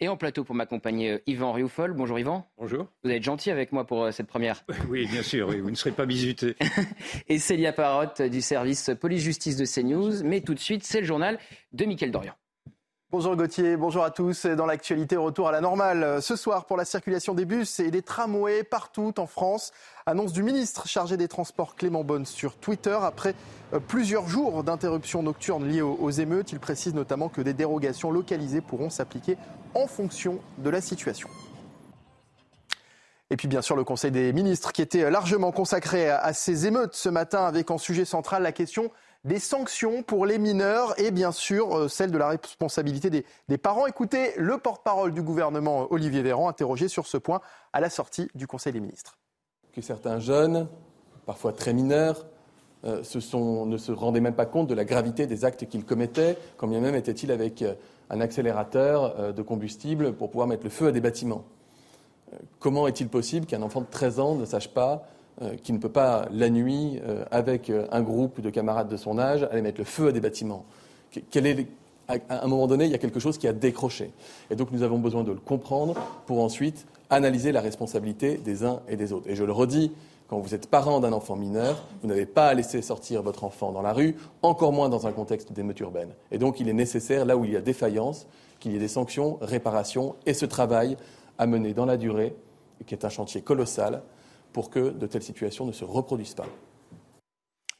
Et en plateau pour m'accompagner, euh, Yvan Rioufol. Bonjour Yvan. Bonjour. Vous êtes gentil avec moi pour euh, cette première. Oui, bien sûr, oui, vous ne serez pas bisuté. Et Célia Parotte du service police-justice de CNews. Mais tout de suite, c'est le journal de Mickaël Dorian. Bonjour Gauthier, bonjour à tous. Dans l'actualité, retour à la normale. Ce soir, pour la circulation des bus et des tramways partout en France, annonce du ministre chargé des Transports Clément Bonne sur Twitter. Après euh, plusieurs jours d'interruptions nocturnes liées aux émeutes, il précise notamment que des dérogations localisées pourront s'appliquer en fonction de la situation. Et puis bien sûr le Conseil des ministres qui était largement consacré à ces émeutes ce matin avec en sujet central la question des sanctions pour les mineurs et bien sûr euh, celle de la responsabilité des, parents. Écoutez le porte-parole du gouvernement, Olivier Véran, interrogé sur ce point à la sortie du Conseil des ministres. Que certains jeunes, parfois très mineurs, euh, ne se rendaient même pas compte de la gravité des actes qu'ils commettaient, quand bien même étaient-ils avec euh, un accélérateur de combustible pour pouvoir mettre le feu à des bâtiments. comment est-il possible qu'un enfant de 13 ans ne sache pas euh, qui ne peut pas, la nuit, euh, avec euh, un groupe de camarades de son âge, aller mettre le feu à des bâtiments? à un moment donné, il y a quelque chose qui a décroché. Et donc nous avons besoin de le comprendre pour ensuite analyser la responsabilité des uns et des autres. Et je le redis, quand vous êtes parent d'un enfant mineur, vous n'avez pas à laisser sortir votre enfant dans la rue, encore moins dans un contexte d'émeute urbaine. Et donc il est nécessaire, là où il y a défaillance, qu'il y ait des sanctions, réparations et ce travail à mener dans la durée, qui est un chantier colossal, pour que de telles situations ne se reproduisent pas.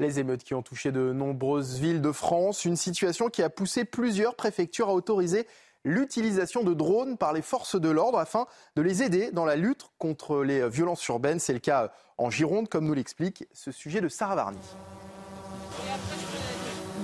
Les émeutes qui ont touché de nombreuses villes de France, une situation qui a poussé plusieurs préfectures à autoriser l'utilisation de drones par les forces de l'ordre afin de les aider dans la lutte contre les violences urbaines. C'est le cas en Gironde, comme nous l'explique ce sujet de Sarah Varny.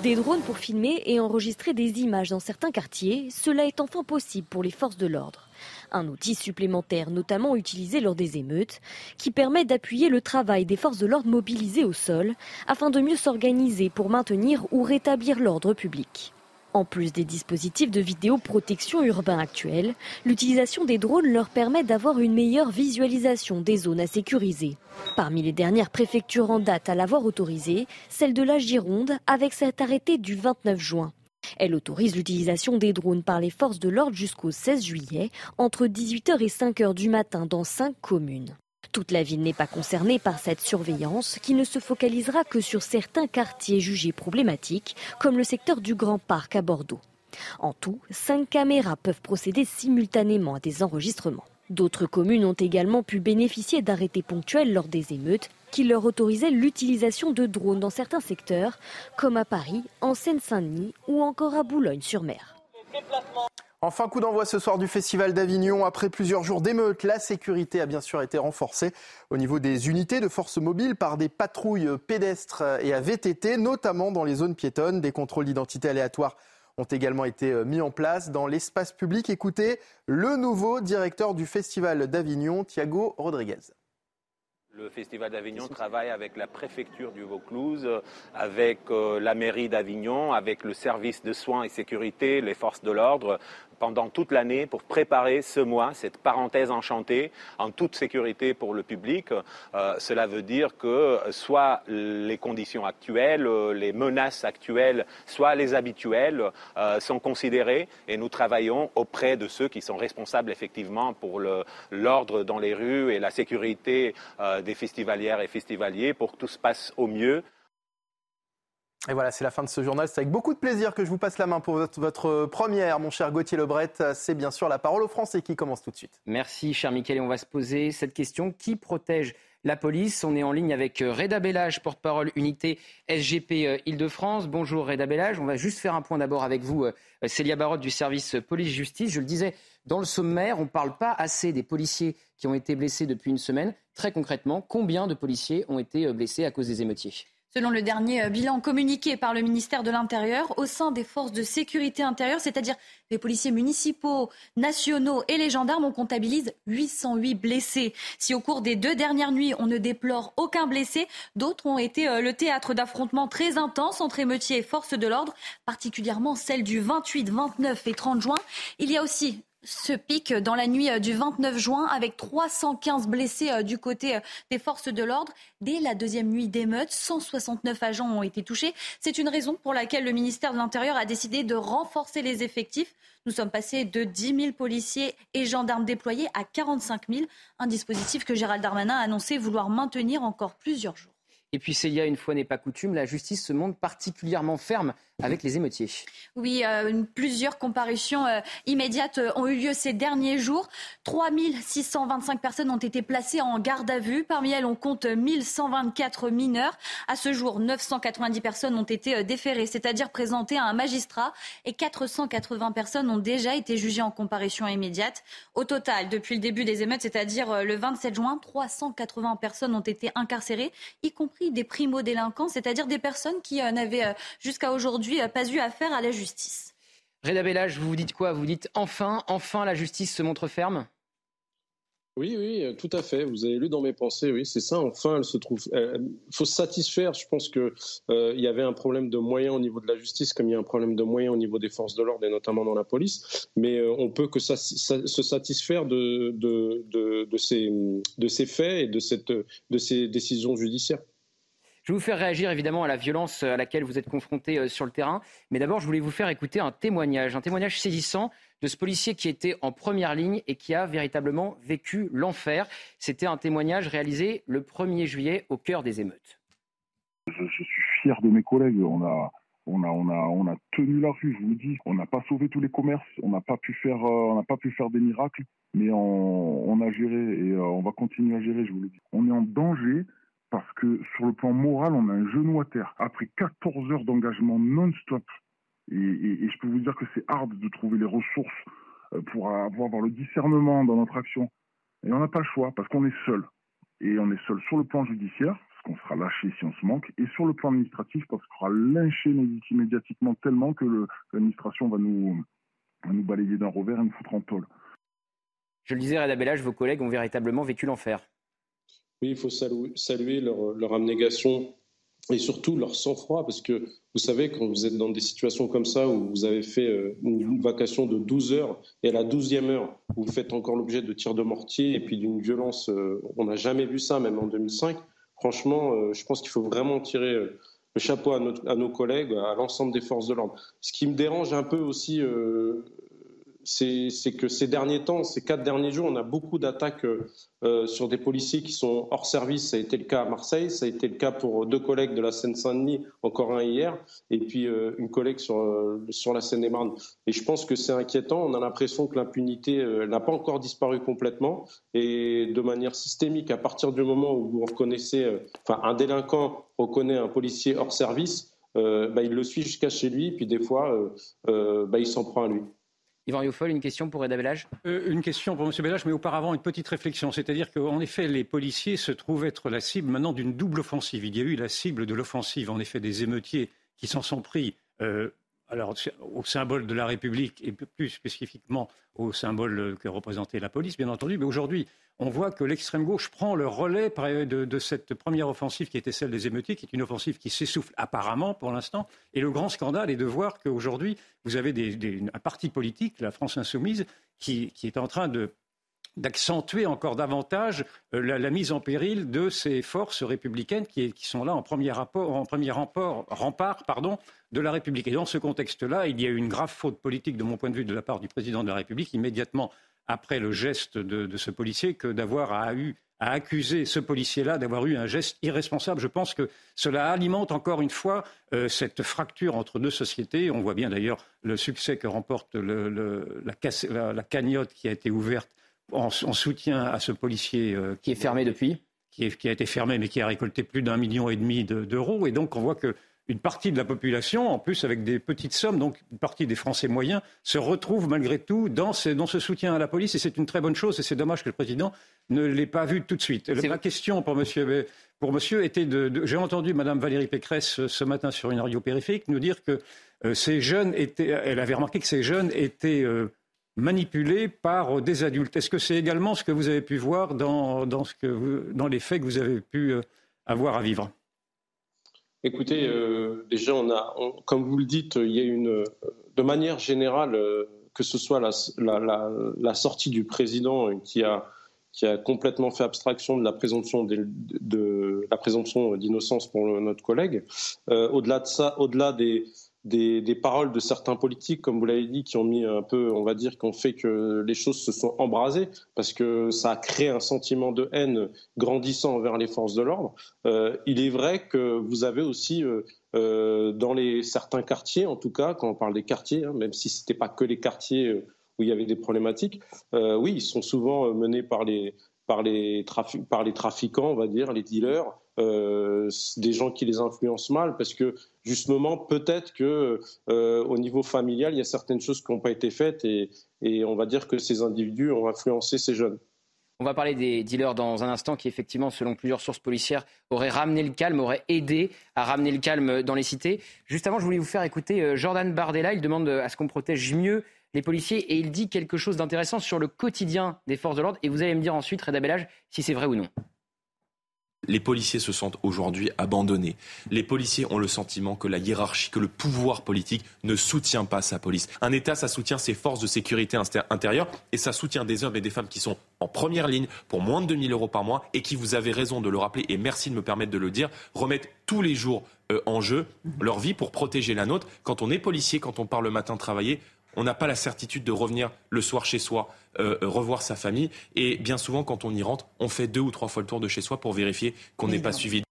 Des drones pour filmer et enregistrer des images dans certains quartiers, cela est enfin possible pour les forces de l'ordre. Un outil supplémentaire notamment utilisé lors des émeutes qui permet d'appuyer le travail des forces de l'ordre mobilisées au sol afin de mieux s'organiser pour maintenir ou rétablir l'ordre public. En plus des dispositifs de vidéoprotection urbain actuels, l'utilisation des drones leur permet d'avoir une meilleure visualisation des zones à sécuriser. Parmi les dernières préfectures en date à l'avoir autorisée, celle de la Gironde avec cet arrêté du 29 juin. Elle autorise l'utilisation des drones par les forces de l'ordre jusqu'au 16 juillet, entre 18h et 5h du matin dans cinq communes. Toute la ville n'est pas concernée par cette surveillance qui ne se focalisera que sur certains quartiers jugés problématiques, comme le secteur du Grand Parc à Bordeaux. En tout, cinq caméras peuvent procéder simultanément à des enregistrements. D'autres communes ont également pu bénéficier d'arrêtés ponctuels lors des émeutes qui leur autorisaient l'utilisation de drones dans certains secteurs, comme à Paris, en Seine-Saint-Denis ou encore à Boulogne-sur-Mer. Enfin, coup d'envoi ce soir du Festival d'Avignon. Après plusieurs jours d'émeutes, la sécurité a bien sûr été renforcée au niveau des unités de force mobile par des patrouilles pédestres et à VTT, notamment dans les zones piétonnes. Des contrôles d'identité aléatoires ont également été mis en place dans l'espace public. Écoutez le nouveau directeur du Festival d'Avignon, Thiago Rodriguez. Le Festival d'Avignon travaille avec la préfecture du Vaucluse, avec euh, la mairie d'Avignon, avec le service de soins et sécurité, les forces de l'ordre, pendant toute l'année pour préparer ce mois, cette parenthèse enchantée, en toute sécurité pour le public. Euh, cela veut dire que soit les conditions actuelles, les menaces actuelles, soit les habituelles euh, sont considérées et nous travaillons auprès de ceux qui sont responsables effectivement pour l'ordre dans les rues et la sécurité euh, des festivalières et festivaliers pour que tout se passe au mieux. Et voilà, c'est la fin de ce journal. C'est avec beaucoup de plaisir que je vous passe la main pour votre, première, mon cher Gauthier Lebret. C'est bien sûr la parole aux Français qui commence tout de suite. Merci, cher Mickaël. Et on va se poser cette question. Qui protège la police? On est en ligne avec euh, Reda Bellage, porte-parole unité SGP euh, Île-de-France. Bonjour Reda Bellage. On va juste faire un point d'abord avec vous, euh, Célia Barotte du service police-justice. Je le disais, dans le sommaire, on ne parle pas assez des policiers qui ont été blessés depuis une semaine. Très concrètement, combien de policiers ont été blessés à cause des émeutiers? Selon le dernier bilan communiqué par le ministère de l'Intérieur, au sein des forces de sécurité intérieure, c'est-à-dire les policiers municipaux, nationaux et les gendarmes, on comptabilise 808 blessés. Si au cours des deux dernières nuits, on ne déplore aucun blessé, d'autres ont été euh, le théâtre d'affrontements très intenses entre émeutiers et forces de l'ordre, particulièrement celles du 28, 29 et 30 juin. Il y a aussi ce pic dans la nuit euh, du 29 juin avec 315 blessés euh, du côté euh, des forces de l'ordre. Dès la deuxième nuit d'émeute, 169 agents ont été touchés. C'est une raison pour laquelle le ministère de l'Intérieur a décidé de renforcer les effectifs. Nous sommes passés de 10 000 policiers et gendarmes déployés à 45 000, un dispositif que Gérald Darmanin a annoncé vouloir maintenir encore plusieurs jours. Et puis Célia, une fois n'est pas coutume, la justice se montre particulièrement ferme avec les émeutiers. Oui, euh, plusieurs comparutions euh, immédiates euh, ont eu lieu ces derniers jours. 3625 personnes ont été placées en garde à vue. Parmi elles, on compte 1124 mineurs. À ce jour, 990 personnes ont été déférées, c'est-à-dire présentées à un magistrat, et 480 personnes ont déjà été jugées en comparution immédiate. Au total, depuis le début des émeutes, c'est-à-dire le 27 juin, 380 personnes ont été incarcérées, y compris des primo-délinquants, c'est-à-dire des personnes qui n'avaient jusqu'à aujourd'hui pas eu affaire à la justice. Reda Bellage, vous vous dites quoi? Vous dites enfin, enfin la justice se montre ferme? Oui, oui, tout à fait. Vous avez lu dans mes pensées, oui, c'est ça. Enfin, elle se trouve. Il faut se satisfaire. Je pense que euh, il y avait un problème de moyens au niveau de la justice, comme il y a un problème de moyens au niveau des forces de l'ordre et notamment dans la police. Mais euh, on peut que ça, se satisfaire de de, de, de, ces, de ces faits et de cette de ces décisions judiciaires. Je vais vous faire réagir évidemment à la violence à laquelle vous êtes confronté euh, sur le terrain. Mais d'abord, je voulais vous faire écouter un témoignage, un témoignage saisissant de ce policier qui était en première ligne et qui a véritablement vécu l'enfer. C'était un témoignage réalisé le 1er juillet au cœur des émeutes. Je, suis fier de mes collègues. On a, on a, on a, on a tenu la rue, je vous le dis. On n'a pas sauvé tous les commerces, on n'a pas pu faire, euh, pas pu faire des miracles, mais on, a géré et euh, on va continuer à gérer, je vous le dis. On est en danger parce que sur le plan moral, on a un genou à terre. Après 14 heures d'engagement non-stop, et, je peux vous dire que c'est hard de trouver les ressources euh, pour avoir, le discernement dans notre action. Et on n'a pas le choix parce qu'on est seul. Et on est seul sur le plan judiciaire, parce qu'on sera lâché si on se manque, et sur le plan administratif, parce qu'on sera lynché médiatiquement tellement que l'administration va nous, balayer d'un revers et nous foutre en tôle. Je le disais, Reda Bellage, vos collègues ont véritablement vécu l'enfer. Oui, il faut saluer, leur, abnégation et surtout leur sang-froid, parce que vous savez, quand vous êtes dans des situations comme ça, où vous avez fait euh, une vacation de 12 heures, et à la 12e heure, vous faites encore l'objet de tirs de mortier, et puis d'une violence, euh, on n'a jamais vu ça, même en 2005, franchement, euh, je pense qu'il faut vraiment tirer le chapeau à, nos collègues, à l'ensemble des forces de l'ordre. Ce qui me dérange un peu aussi c'est que ces derniers temps, ces quatre derniers jours, on a beaucoup d'attaques euh, sur des policiers qui sont hors service. Ça a été le cas à Marseille, ça a été le cas pour deux collègues de la Seine-Saint-Denis, encore un hier, et puis euh, une collègue sur, euh, sur la Seine-et-Marne. Et je pense que c'est inquiétant. On a l'impression que l'impunité n'a pas encore disparu complètement. Et de manière systémique, à partir du moment où vous reconnaissez, enfin, un délinquant reconnaît un policier hors service, bah, il le suit jusqu'à chez lui, puis des fois, bah, il s'en prend à lui. Yvan Youfol, une question pour Reda Bellage? Euh, Une question pour M. Bellage, mais auparavant une petite réflexion. C'est-à-dire qu'en effet, les policiers se trouvent être la cible maintenant d'une double offensive. Il y a eu la cible de l'offensive, en effet, des émeutiers qui s'en sont pris euh, alors, au symbole de la République et plus spécifiquement au symbole que représentait la police, bien entendu. Mais aujourd'hui, on voit que l'extrême gauche prend le relais de, cette première offensive qui était celle des émeutiers, qui est une offensive qui s'essouffle apparemment pour l'instant. Et le grand scandale est de voir qu'aujourd'hui, vous avez un parti politique, la France insoumise, qui, est en train d'accentuer encore davantage euh, la, mise en péril de ces forces républicaines qui, sont là en premier, rapport, en premier rempart, pardon, de la République. Et dans ce contexte-là, il y a eu une grave faute politique, de mon point de vue, de la part du président de la République, immédiatement après le geste de, ce policier que d'avoir à, eu, à accuser ce policier-là d'avoir eu un geste irresponsable. Je pense que cela alimente encore une fois euh, cette fracture entre deux sociétés. On voit bien d'ailleurs le succès que remporte la, cagnotte qui a été ouverte en, soutien à ce policier. Euh, qui est fermé depuis qui, qui, a été fermé, mais qui a récolté plus d'un million et demi d'euros. et donc, on voit que une partie de la population, en plus avec des petites sommes, donc une partie des Français moyens, se retrouve malgré tout dans ce, soutien à la police. Et c'est une très bonne chose. Et c'est dommage que le président ne l'ait pas vu tout de suite. Ma question pour monsieur était de. J'ai entendu Mme Valérie Pécresse ce matin sur une radio périphérique nous dire que ces jeunes étaient. Elle avait remarqué que ces jeunes étaient manipulés par des adultes. Est-ce que c'est également ce que vous avez pu voir dans, dans, les faits que vous avez pu avoir à vivre? Écoutez, euh, déjà, on a, comme vous le dites, il y a une, de manière générale, euh, que ce soit la, sortie du président qui a, qui a complètement fait abstraction de la présomption de, la présomption d'innocence pour notre collègue. Euh, au-delà de ça, au-delà des, des, paroles de certains politiques, comme vous l'avez dit, qui ont mis un peu, on va dire, qui ont fait que les choses se sont embrasées, parce que ça a créé un sentiment de haine grandissant envers les forces de l'ordre. Euh, il est vrai que vous avez aussi, euh, euh, dans les, certains quartiers, en tout cas, quand on parle des quartiers, hein, même si ce n'était pas que les quartiers où il y avait des problématiques, oui, ils sont souvent menés par les, par les, par les trafiquants, on va dire, les dealers, euh, des gens qui les influencent mal, parce que justement, peut-être que euh, au niveau familial, il y a certaines choses qui n'ont pas été faites, et, et, on va dire que ces individus ont influencé ces jeunes. On va parler des dealers dans un instant, qui effectivement, selon plusieurs sources policières, auraient ramené le calme, auraient aidé à ramener le calme dans les cités. Juste avant, je voulais vous faire écouter euh, Jordan Bardella. Il demande à ce qu'on protège mieux les policiers et il dit quelque chose d'intéressant sur le quotidien des forces de l'ordre. Et vous allez me dire ensuite, Reda Bellage, si c'est vrai ou non. Les policiers se sentent aujourd'hui abandonnés. Les policiers ont le sentiment que la hiérarchie, que le pouvoir politique ne soutient pas sa police. Un État, ça soutient ses forces de sécurité intérieure et ça soutient des hommes et des femmes qui sont en première ligne pour moins de 2000 euros par mois et qui, vous avez raison de le rappeler et merci de me permettre de le dire, remettent tous les jours euh, en jeu leur vie pour protéger la nôtre. Quand on est policier, quand on part le matin travailler, on n'a pas la certitude de revenir le soir chez soi, euh, revoir sa famille. Et bien souvent, quand on y rentre, on fait deux ou trois fois le tour de chez soi pour vérifier qu'on n'est pas suivi.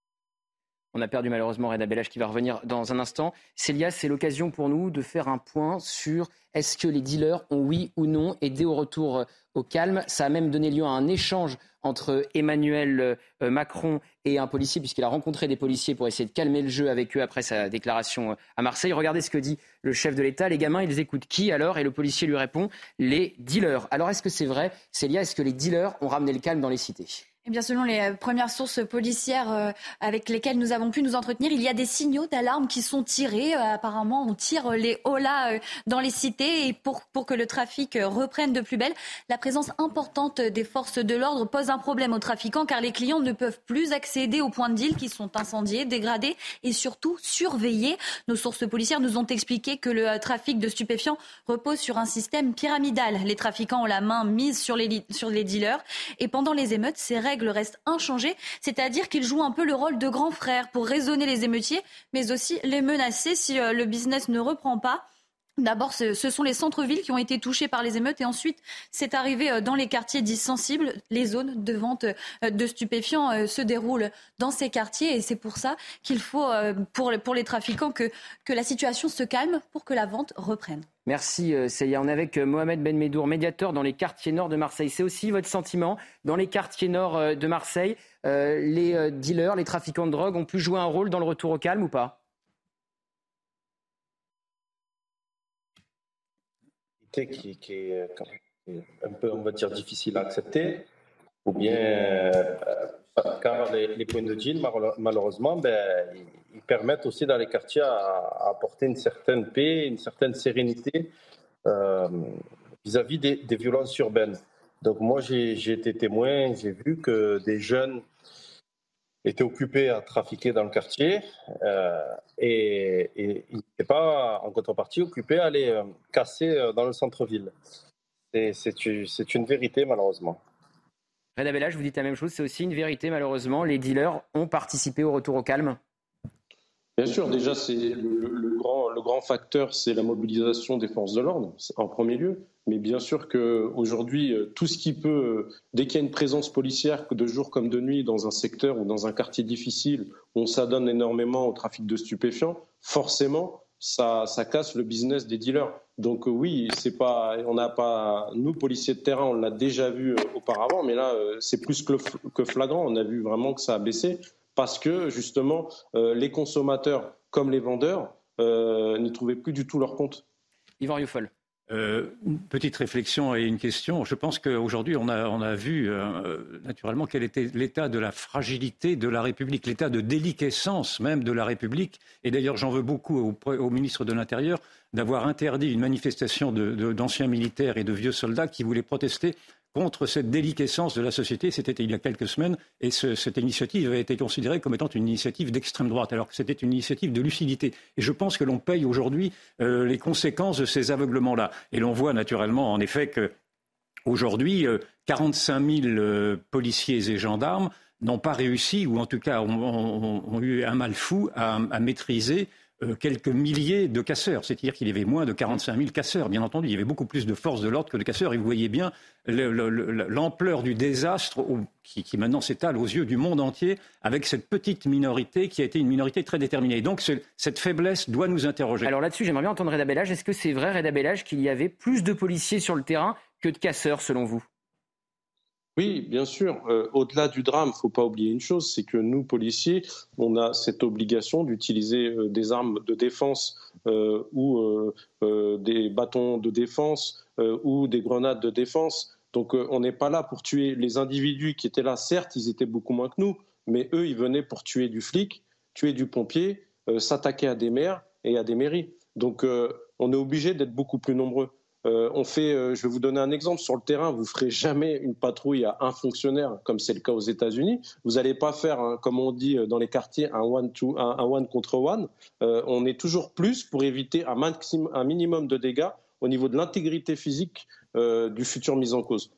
On a perdu malheureusement Reda Bellage qui va revenir dans un instant. Célia, c'est l'occasion pour nous de faire un point sur est-ce que les dealers ont oui ou non aidé au retour euh, au calme. Ça a même donné lieu à un échange entre Emmanuel euh, Macron et un policier, puisqu'il a rencontré des policiers pour essayer de calmer le jeu avec eux après sa déclaration euh, à Marseille. Regardez ce que dit le chef de l'État. Les gamins, ils écoutent qui alors? Et le policier lui répond les dealers. Alors est-ce que c'est vrai, Célia Est-ce que les dealers ont ramené le calme dans les cités? Eh bien, selon les euh, premières sources policières euh, avec lesquelles nous avons pu nous entretenir, il y a des signaux d'alarme qui sont tirés. Euh, apparemment, on tire les holas dans les cités pour, pour que le trafic reprenne de plus belle. La présence importante des forces de l'ordre pose un problème aux trafiquants car les clients ne peuvent plus accéder aux points de deal qui sont incendiés, dégradés et surtout surveillés. Nos sources policières nous ont expliqué que le trafic de stupéfiants repose sur un système pyramidal. Les trafiquants ont la main mise sur les, sur les dealers et pendant les émeutes, ces règles règles restent inchangées, c'est-à-dire qu'ils jouent un peu le rôle de grand frère pour raisonner les émeutiers, mais aussi les menacer si euh, le business ne reprend pas. D'abord, ce, sont les centres-villes qui ont été touchés par les émeutes et ensuite, c'est arrivé euh, dans les quartiers dits sensibles. Les zones de vente euh, de stupéfiants se déroulent dans ces quartiers et c'est pour ça qu'il faut, pour, les trafiquants, que la situation se calme pour que la vente reprenne. Merci euh, Célia. On est avec euh, Mohamed Ben Medour, médiateur dans les quartiers nord de Marseille. C'est aussi votre sentiment dans les quartiers nord euh, de Marseille Les dealers, les trafiquants de drogue ont pu jouer un rôle dans le retour au calme ou pas? Qui, qui est un peu, difficile à accepter, ou bien car les, points de deal, malheureusement, ben, ils permettent aussi dans les quartiers à, apporter une certaine paix, une certaine sérénité euh, vis-à-vis des, violences urbaines. Donc moi, j'ai été témoin, j'ai vu que des jeunes étaient occupés à trafiquer dans le quartier euh, et, ils n'étaient pas, en contrepartie, occupés à euh, casser dans le centre-ville. C'est une vérité, malheureusement. Reda Bellage, vous dites la même chose, c'est aussi une vérité, malheureusement. Les dealers ont participé au retour au calme Bien sûr, déjà, c'est le, grand, facteur, c'est la mobilisation des forces de l'ordre, en premier lieu. Mais bien sûr qu'aujourd'hui, euh, tout ce qui peut, euh, dès qu'il y a une présence policière, de jour comme de nuit, dans un secteur ou dans un quartier difficile, on s'adonne énormément au trafic de stupéfiants, forcément, ça casse le business des dealers. Donc euh, oui, c'est pas, on n'a pas, nous policiers de terrain, on l'a déjà vu auparavant, mais là, c'est plus que flagrant. On a vu vraiment que ça a baissé parce que justement, euh, les consommateurs comme les vendeurs euh, n'y trouvaient plus du tout leur compte. Yvan Youfol. Euh, une petite réflexion et une question. Je pense qu'aujourd'hui, on a, vu euh, naturellement quel était l'état de la fragilité de la République, l'état de déliquescence même de la République. Et d'ailleurs, j'en veux beaucoup au, ministre de l'Intérieur d'avoir interdit une manifestation d'anciens militaires et de vieux soldats qui voulaient protester contre cette déliquescence de la société. C'était il y a quelques semaines et cette initiative avait été considérée comme étant une initiative d'extrême droite, alors que c'était une initiative de lucidité. Et je pense que l'on paye aujourd'hui euh, les conséquences de ces aveuglements-là. Et l'on voit naturellement, en effet, que aujourd'hui, 45 euh, 000 euh, policiers et gendarmes n'ont pas réussi, ou en tout cas ont, eu un mal fou à maîtriser euh, quelques milliers de casseurs. C'est-à-dire qu'il y avait moins de 45 000 casseurs, bien entendu. Il y avait beaucoup plus de forces de l'ordre que de casseurs. Et vous voyez bien l'ampleur du désastre qui, maintenant s'étale aux yeux du monde entier avec cette petite minorité qui a été une minorité très déterminée. donc cette faiblesse doit nous interroger. Alors là-dessus, j'aimerais bien entendre Reda Bellage. Est-ce que c'est vrai, Reda Bellage, qu'il y avait plus de policiers sur le terrain que de casseurs, selon vous? Oui, bien sûr. Euh, au-delà du drame, il faut pas oublier une chose, c'est que nous, policiers, on a cette obligation d'utiliser euh, des armes de défense euh, ou des bâtons de défense ou des grenades de défense. Donc on n'est pas là pour tuer les individus qui étaient là. Certes, ils étaient beaucoup moins que nous, mais eux, ils venaient pour tuer du flic, tuer du pompier, s'attaquer à des maires et à des mairies. Donc on est obligé d'être beaucoup plus nombreux. Euh, on fait, euh, je vais vous donner un exemple sur le terrain. Vous ferez jamais une patrouille à un fonctionnaire, comme c'est le cas aux États-Unis. Vous n'allez pas faire, comme on dit euh, dans les quartiers, un one un, one contre one. on est toujours plus pour éviter un, un minimum de dégâts au niveau de l'intégrité physique du futur mis en cause.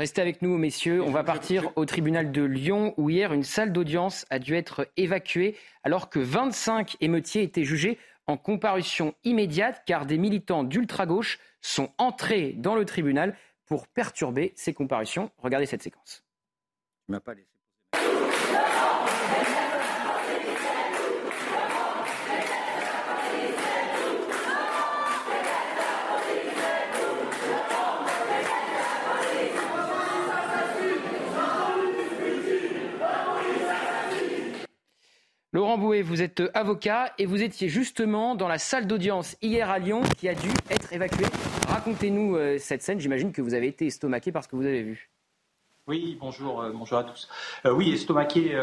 Restez avec nous, messieurs. On va partir au tribunal de Lyon, où hier une salle d'audience a dû être évacuée, alors que 25 émeutiers étaient jugés en comparution immédiate, car des militants d'ultra-gauche sont entrés dans le tribunal pour perturber ces comparutions. Regardez cette séquence. Laurent Bouet, vous êtes avocat et vous étiez justement dans la salle d'audience hier à Lyon qui a dû être évacuée. Racontez-nous euh, cette scène. J'imagine que vous avez été estomaqué par ce que vous avez vu. Oui, bonjour, euh, bonjour à tous. Euh, oui, estomaqué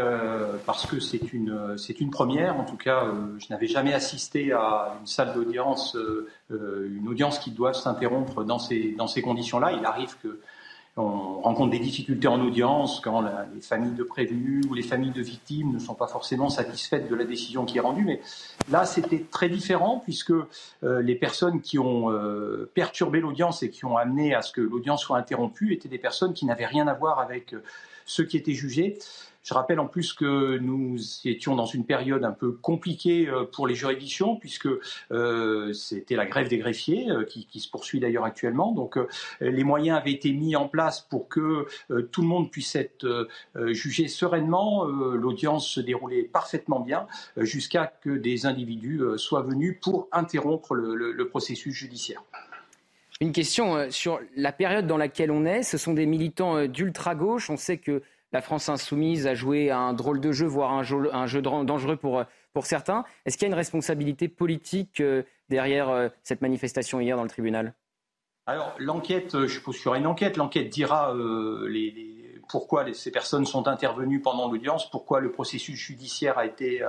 parce que c'est une, c'est une première. En tout cas, je n'avais jamais assisté à une salle d'audience, une audience qui doit s'interrompre dans ces, dans ces conditions-là. Il arrive que on rencontre des difficultés en audience quand les familles de prévenus ou les familles de victimes ne sont pas forcément satisfaites de la décision qui est rendue. Mais là, c'était très différent puisque euh, les personnes qui ont euh, perturbé l'audience et qui ont amené à ce que l'audience soit interrompue étaient des personnes qui n'avaient rien à voir avec euh, ceux qui étaient jugés. Je rappelle en plus que nous étions dans une période un peu compliquée euh, pour les juridictions, puisque euh, c'était la grève des greffiers, euh, qui, se poursuit d'ailleurs actuellement. Donc les moyens avaient été mis en place pour que tout le monde puisse être jugé sereinement. L'audience se déroulait parfaitement bien, jusqu'à que des individus soient venus pour interrompre le processus judiciaire. Une question sur la période dans laquelle on est. Ce sont des militants d'ultra-gauche. On sait que la France insoumise a joué un drôle de jeu, voire un jeu, dangereux pour, pour certains. Est-ce qu'il y a une responsabilité politique euh, derrière euh, cette manifestation hier dans le tribunal? Alors, l'enquête, euh, je suppose qu'il y aura une enquête. L'enquête dira pourquoi ces personnes sont intervenues pendant l'audience, pourquoi le processus judiciaire a été,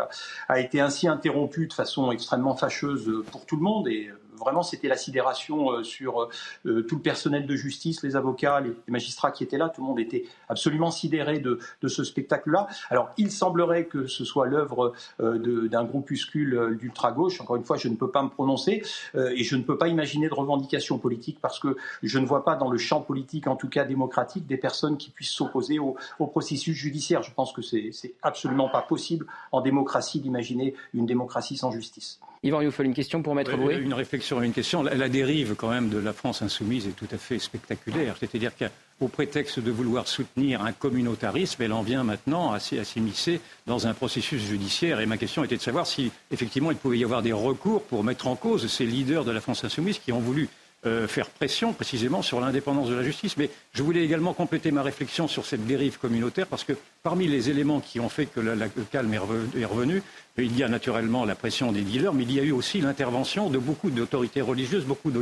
a été ainsi interrompu de façon extrêmement fâcheuse pour tout le monde. Et vraiment, c'était la sidération euh, sur euh, tout le personnel de justice, les avocats, les, magistrats qui étaient là. Tout le monde était absolument sidéré de, ce spectacle-là. Alors, il semblerait que ce soit l'œuvre euh, d'un groupuscule d'ultra-gauche. Encore une fois, je ne peux pas me prononcer et je ne peux pas imaginer de revendication politique parce que je ne vois pas dans le champ politique, en tout cas démocratique, des personnes qui puissent s'opposer au, processus judiciaire. Je pense que c'est absolument pas possible en démocratie d'imaginer une démocratie sans justice. Yvan Youfel, une question pour Maître Boué Une réflexion et une question. La, dérive quand même de la France insoumise est tout à fait spectaculaire. C'est-à-dire qu'au prétexte de vouloir soutenir un communautarisme, elle en vient maintenant à, s'immiscer dans un processus judiciaire. Et ma question était de savoir si effectivement il pouvait y avoir des recours pour mettre en cause ces leaders de la France insoumise qui ont voulu euh, faire pression précisément sur l'indépendance de la justice. Mais je voulais également compléter ma réflexion sur cette dérive communautaire parce que parmi les éléments qui ont fait que le calme est revenu, il y a naturellement la pression des dealers, mais il y a eu aussi l'intervention de beaucoup d'autorités religieuses, beaucoup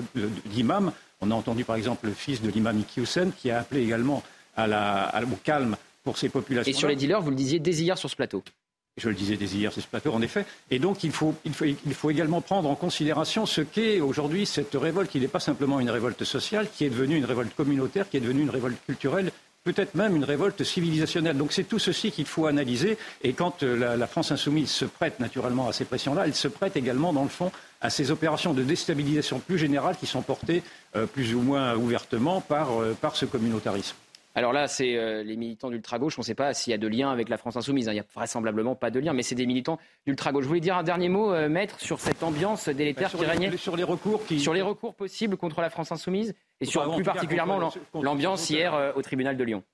d'imams. On a entendu par exemple le fils de l'imam Iki qui a appelé également à la, au calme pour ces populations. Et sur les dealers, vous le disiez dès hier sur ce plateau. Je le disais dès hier sur ce plateau, en effet. Et donc, il faut, il également prendre en considération ce qu'est aujourd'hui cette révolte, qui n'est pas simplement une révolte sociale, qui est devenue une révolte communautaire, qui est devenue une révolte culturelle, peut-être même une révolte civilisationnelle. Donc c'est tout ceci qu'il faut analyser. Et quand euh, la, France insoumise se prête naturellement à ces pressions-là, elle se prête également, dans le fond, à ces opérations de déstabilisation plus générales qui sont portées euh, plus ou moins ouvertement par, euh, par ce communautarisme. Alors là, c'est euh, les militants d'ultra-gauche. On ne sait pas s'il y a de lien avec la France insoumise. Hein. Il n'y a vraisemblablement pas de lien, mais c'est des militants d'ultra-gauche. Je voulais dire un dernier mot, euh, maître, sur cette ambiance délétère qui régnait. Sur les recours Sur les recours possibles contre la France insoumise et sur plus particulièrement l'ambiance hier euh, au tribunal de Lyon.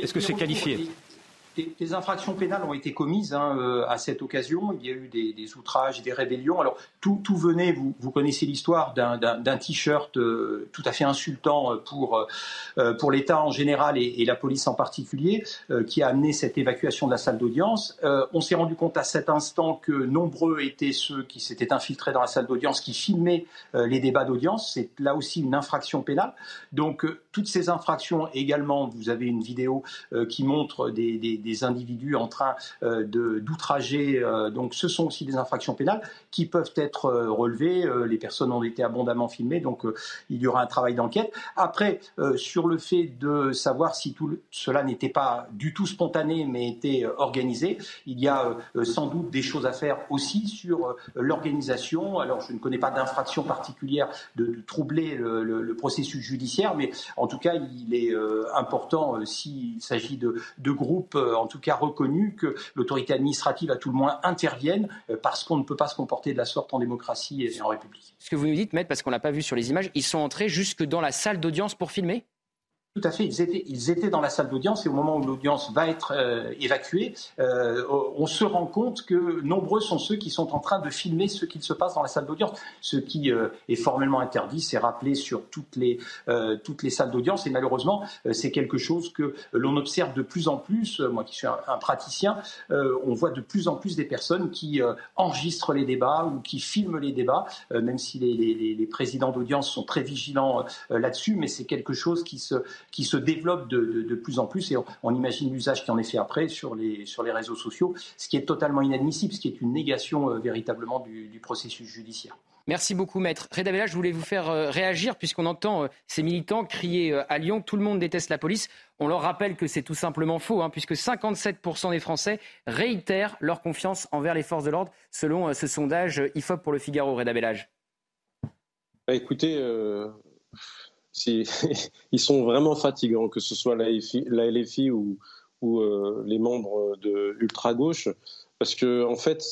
Est-ce que c'est qualifié des, infractions pénales ont été commises hein, euh, à cette occasion. Il y a eu des, outrages, des rébellions. Alors tout, venait, vous, connaissez l'histoire d'un t-shirt euh, tout à fait insultant euh, pour, pour l'État en général et, la police en particulier, qui a amené cette évacuation de la salle d'audience. on s'est rendu compte à cet instant que nombreux étaient ceux qui s'étaient infiltrés dans la salle d'audience, qui filmaient les débats d'audience. C'est là aussi une infraction pénale. Donc toutes ces infractions également, vous avez une vidéo qui montre des des individus en train euh, d'outrager. Euh, donc ce sont aussi des infractions pénales qui peuvent être euh, relevées. les personnes ont été abondamment filmées, donc il y aura un travail d'enquête. Après, sur le fait de savoir si tout cela n'était pas du tout spontané, mais était organisé, il y a sans doute des choses à faire aussi sur l'organisation. Alors je ne connais pas d'infraction particulière de, troubler le, processus judiciaire, mais en tout cas, il est important s'il s'agit de groupes en tout cas reconnu que l'autorité administrative, à tout le moins, intervienne euh, parce qu'on ne peut pas se comporter de la sorte en démocratie et en République. Ce que vous nous dites, Maître, parce qu'on n'a pas vu sur les images, ils sont entrés jusque dans la salle d'audience pour filmer? Tout à fait. Ils étaient, ils étaient dans la salle d'audience et au moment où l'audience va être euh, évacuée, euh, on se rend compte que nombreux sont ceux qui sont en train de filmer ce qu'il se passe dans la salle d'audience. Ce qui euh, est formellement interdit, c'est rappelé sur toutes les, toutes les salles d'audience et malheureusement, c'est quelque chose que l'on observe de plus en plus. Moi qui suis un, praticien, on voit de plus en plus des personnes qui enregistrent les débats ou qui filment les débats, même si les, les, les présidents d'audience sont très vigilants là-dessus, mais c'est quelque chose qui se qui se développe de, plus en plus et on, imagine l'usage qui en est fait après sur les, sur les réseaux sociaux, ce qui est totalement inadmissible, ce qui est une négation euh, véritablement du, processus judiciaire. Merci beaucoup, maître. Reda Bella, je voulais vous faire euh, réagir puisqu'on entend euh, ces militants crier à Lyon tout le monde déteste la police. On leur rappelle que c'est tout simplement faux, hein, puisque 57% des Français réitèrent leur confiance envers les forces de l'ordre, selon ce sondage IFOP pour le Figaro. Reda Bellage. Bah, écoutez, ils sont vraiment fatigants, que ce soit la LFI, ou, euh, les membres de ultra-gauche, parce qu'en en fait,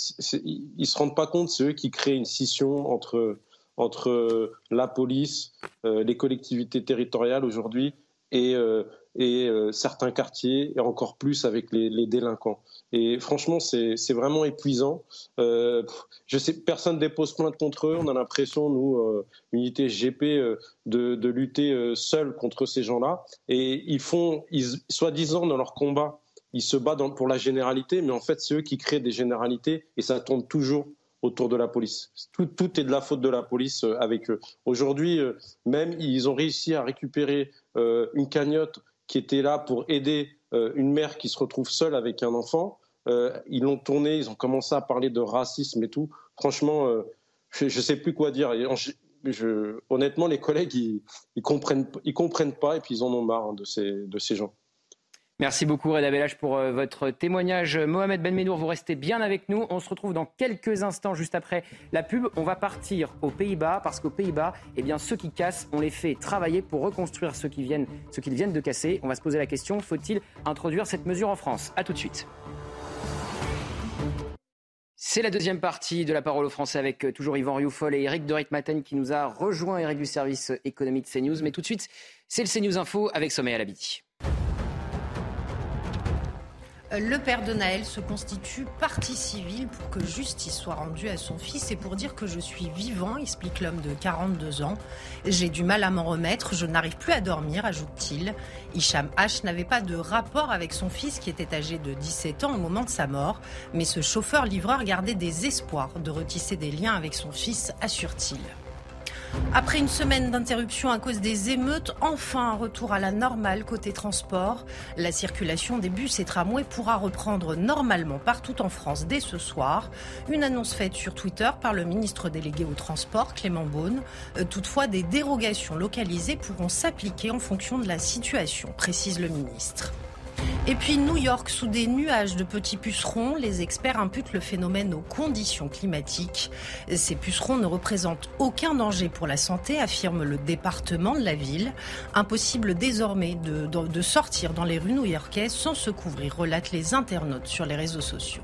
ils ne se rendent pas compte, c'est eux qui créent une scission entre, entre la police, euh, les collectivités territoriales aujourd'hui et, euh, et certains quartiers, et encore plus avec les délinquants. Et franchement, c'est vraiment épuisant. Euh, je sais, personne dépose plainte contre eux. On a l'impression, nous, euh, unité GP, euh, de, de, lutter euh, seul contre ces gens-là. Et ils font, soi-disant, dans leur combat, ils se battent pour la généralité, mais en fait, c'est eux qui créent des généralités et ça tourne toujours autour de la police. Tout, tout, est de la faute de la police avec eux. Aujourd'hui, même, ils ont réussi à récupérer une cagnotte qui était là pour aider une mère qui se retrouve seule avec un enfant. Euh, ils l'ont tourné, ils ont commencé à parler de racisme et tout. Franchement, euh, je ne sais plus quoi dire. honnêtement, les collègues, ils, ils comprennent, pas et puis ils en ont marre hein, de ces gens. Merci beaucoup Reda Bellage pour euh, votre témoignage. Mohamed Ben Medour, vous restez bien avec nous. On se retrouve dans quelques instants juste après la pub. On va partir aux Pays-Bas parce qu'aux Pays-Bas, eh bien, ceux qui cassent, on les fait travailler pour reconstruire ceux qui viennent, ceux qu'ils viennent de casser. On va se poser la question, faut-il introduire cette mesure en France? A tout de suite. C'est la deuxième partie de la parole aux Français avec euh, toujours Yvan Rioufol et Eric de Ritmaten qui nous a rejoint, Eric du service économique de CNews. Mais tout de suite, c'est le CNews Info avec Sommeil à. Le père de Naël se constitue partie civile pour que justice soit rendue à son fils et pour dire que je suis vivant, explique l'homme de 42 ans. J'ai du mal à m'en remettre, je n'arrive plus à dormir, ajoute-t-il. Hicham H n'avait pas de rapport avec son fils qui était âgé de 17 ans au moment de sa mort, mais ce chauffeur-livreur gardait des espoirs de retisser des liens avec son fils, assure-t-il. Après une semaine d'interruption à cause des émeutes, enfin un retour à la normale côté transport. La circulation des bus et tramways pourra reprendre normalement partout en France dès ce soir. Une annonce faite sur Twitter par le ministre délégué au transport, Clément Beaune. Euh, toutefois, des dérogations localisées pourront s'appliquer en fonction de la situation, précise le ministre. Et puis New York, sous des nuages de petits pucerons, les experts imputent le phénomène aux conditions climatiques. Ces pucerons ne représentent aucun danger pour la santé, affirme le département de la ville. Impossible désormais de, sortir dans les rues new-yorkaises sans se couvrir, relatent les internautes sur les réseaux sociaux.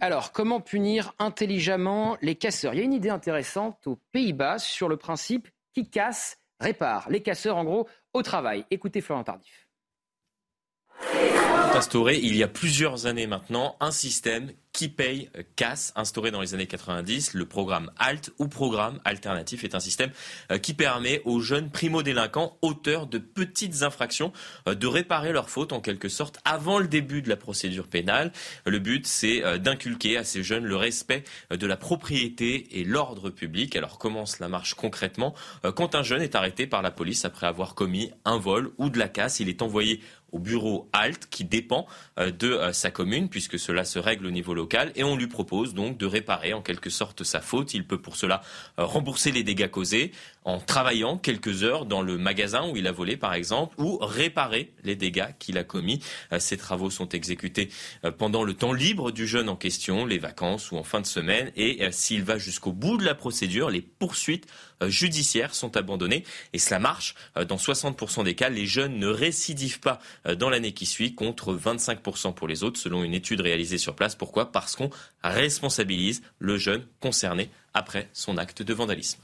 Alors, comment punir intelligemment les casseurs? Il y a une idée intéressante aux Pays-Bas sur le principe qui casse, répare. Les casseurs, en gros, au travail. Écoutez Florent Tardif instauré il y a plusieurs années maintenant un système qui paye euh, casse, instauré dans les années 90. Le programme ALT ou programme alternatif est un système euh, qui permet aux jeunes primo-délinquants, auteurs de petites infractions, euh, de réparer leurs fautes en quelque sorte avant le début de la procédure pénale. Le but, c'est d'inculquer à ces jeunes le respect de la propriété et l'ordre public. Alors comment cela marche concrètement? Quand un jeune est arrêté par la police après avoir commis un vol ou de la casse, il est envoyé au bureau ALT qui dépend de sa commune puisque cela se règle au niveau local et on lui propose donc de réparer en quelque sorte sa faute. Il peut pour cela euh, rembourser les dégâts causés en travaillant quelques heures dans le magasin où il a volé par exemple ou réparer les dégâts qu'il a commis. Euh, ces travaux sont exécutés euh, pendant le temps libre du jeune en question, les vacances ou en fin de semaine et s'il va jusqu'au bout de la procédure, les poursuites judiciaires sont abandonnées et cela marche. Dans 60% des cas, les jeunes ne récidivent pas dans l'année qui suit contre 25% pour les autres selon une étude réalisée sur place. Pourquoi? Parce qu'on responsabilise le jeune concerné après son acte de vandalisme.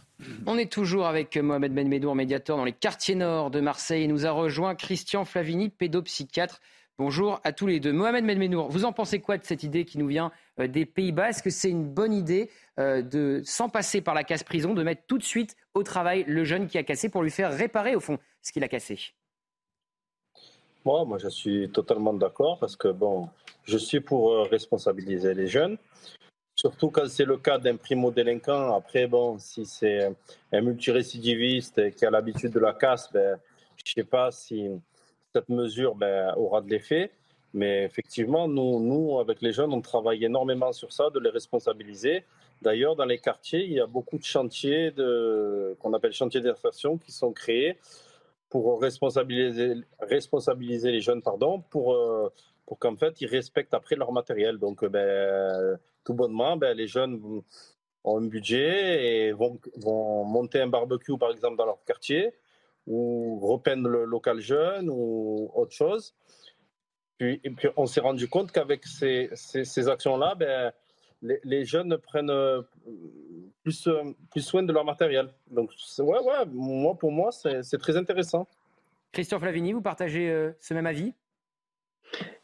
On est toujours avec Mohamed Benmedour, médiateur dans les quartiers nord de Marseille. Il nous a rejoint Christian Flavini, pédopsychiatre. Bonjour à tous les deux. Mohamed Benmedour, vous en pensez quoi de cette idée qui nous vient euh, des Pays-Bas? Est-ce que c'est une bonne idée euh, de, sans passer par la casse prison, de mettre tout de suite au travail le jeune qui a cassé pour lui faire réparer, au fond, ce qu'il a cassé? Moi, moi, je suis totalement d'accord parce que bon, je suis pour euh, responsabiliser les jeunes, surtout quand c'est le cas d'un primo-délinquant. Après, bon, si c'est un multirécidiviste qui a l'habitude de la casse, ben, je ne sais pas si cette mesure ben, aura de l'effet. Mais effectivement, nous, nous, avec les jeunes, on travaille énormément sur ça, de les responsabiliser. D'ailleurs, dans les quartiers, il y a beaucoup de chantiers de, qu'on appelle chantiers d'insertion qui sont créés pour responsabiliser, responsabiliser les jeunes, pardon, pour, euh, pour qu'en fait, ils respectent après leur matériel. Donc, euh, ben, tout bonnement, ben, les jeunes ont un budget et vont, vont monter un barbecue, par exemple, dans leur quartier, ou repeindre le local jeune, ou autre chose. Puis, et puis on s'est rendu compte qu'avec ces, ces, ces actions-là, ben, les, les, jeunes prennent plus, plus soin de leur matériel. Donc, ouais, ouais, moi, pour moi, c'est très intéressant. Christian Flavini, vous partagez euh, ce même avis?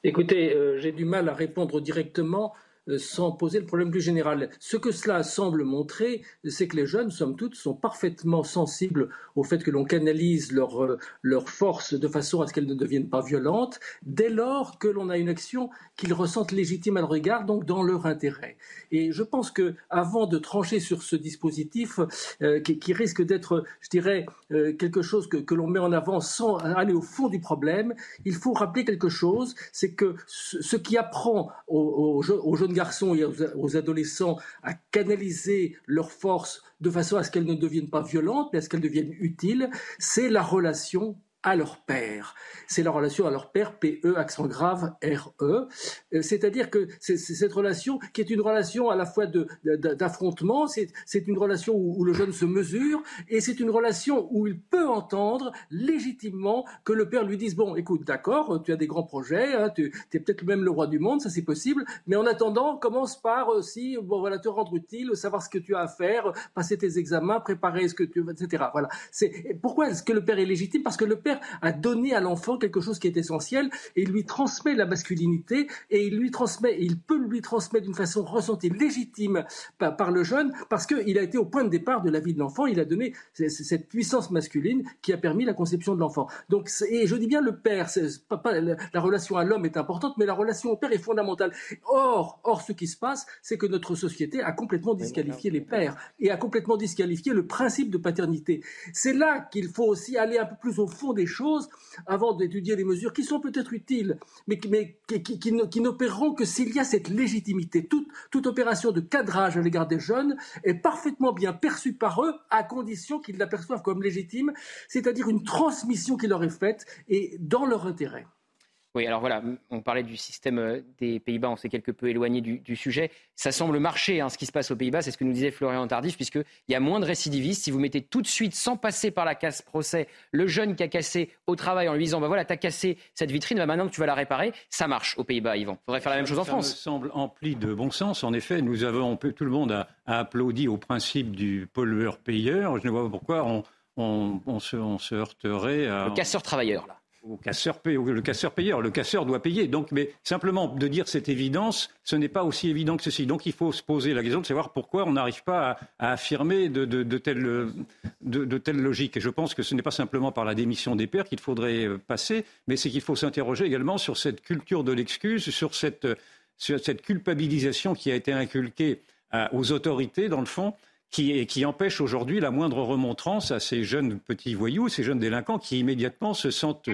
Écoutez, euh, j'ai du mal à répondre directement euh, sans poser le problème plus général. Ce que cela semble montrer, c'est que les jeunes, somme toute, sont parfaitement sensibles au fait que l'on canalise leur, euh, leur force de façon à ce qu'elles ne deviennent pas violentes, dès lors que l'on a une action qu'ils ressentent légitime à leur égard, donc dans leur intérêt. Et je pense que avant de trancher sur ce dispositif, euh, qui, risque d'être, je dirais, euh, quelque chose que, que l'on met en avant sans aller au fond du problème, il faut rappeler quelque chose, c'est que ce, qui apprend aux jeunes garçons et aux adolescents à canaliser leurs forces de façon à ce qu'elles ne deviennent pas violentes, mais à ce qu'elles deviennent utiles, c'est la relation à leur père. C'est la relation à leur père, P-E, accent grave, R-E. Euh, c'est-à-dire que c'est cette relation qui est une relation à la fois d'affrontement, c'est une relation où, le jeune se mesure, et c'est une relation où il peut entendre légitimement que le père lui dise, bon, écoute, d'accord, tu as des grands projets, hein, tu es peut-être même le roi du monde, ça c'est possible, mais en attendant, commence par aussi, bon voilà, te rendre utile, savoir ce que tu as à faire, passer tes examens, préparer ce que tu veux, etc. Voilà. Pourquoi est-ce que le père est légitime? Parce que le père père a donné à l'enfant quelque chose qui est essentiel et il lui transmet la masculinité et il lui transmet, il peut lui transmettre d'une façon ressentie légitime par, le jeune parce qu'il a été au point de départ de la vie de l'enfant. Il a donné cette puissance masculine qui a permis la conception de l'enfant. Donc, et je dis bien le père, la relation à l'homme est importante, mais la relation au père est fondamentale. Or, or, ce qui se passe, c'est que notre société a complètement disqualifié les pères et a complètement disqualifié le principe de paternité. C'est là qu'il faut aussi aller un peu plus au fond des choses avant d'étudier des mesures qui sont peut-être utiles, mais, qui, n'opéreront que s'il y a cette légitimité. Toute, toute opération de cadrage à l'égard des jeunes est parfaitement bien perçue par eux à condition qu'ils la perçoivent comme légitime, c'est-à-dire une transmission qui leur est faite et dans leur intérêt. Oui, alors voilà, on parlait du système euh, des Pays-Bas, on s'est quelque peu éloigné du, sujet. Ça semble marcher, hein, ce qui se passe aux Pays-Bas, c'est ce que nous disait Florian Tardif, puisqu'il y a moins de récidivistes. Si vous mettez tout de suite, sans passer par la casse procès, le jeune qui a cassé au travail en lui disant, bah voilà, t'as cassé cette vitrine, bah maintenant que tu vas la réparer, ça marche aux Pays-Bas, Yvan. Il faudrait faire la même chose en France. Ça me semble empli de bon sens. En effet, nous avons, tout le monde a, applaudi au principe du pollueur-payeur. Je ne vois pas pourquoi on, se, on se heurterait à... Le casseur-travailleur, là au casseur, le casseur payeur. Le casseur doit payer. Donc, mais simplement de dire cette évidence, ce n'est pas aussi évident que ceci. Donc, il faut se poser la question de savoir pourquoi on n'arrive pas à, affirmer de, de, telles, de, telles logiques. Et je pense que ce n'est pas simplement par la démission des pères qu'il faudrait euh, passer, mais c'est qu'il faut s'interroger également sur cette culture de l'excuse, sur cette, sur cette culpabilisation qui a été inculquée euh, aux autorités, dans le fond qui, empêche aujourd'hui la moindre remontrance à ces jeunes petits voyous, ces jeunes délinquants qui immédiatement se sentent,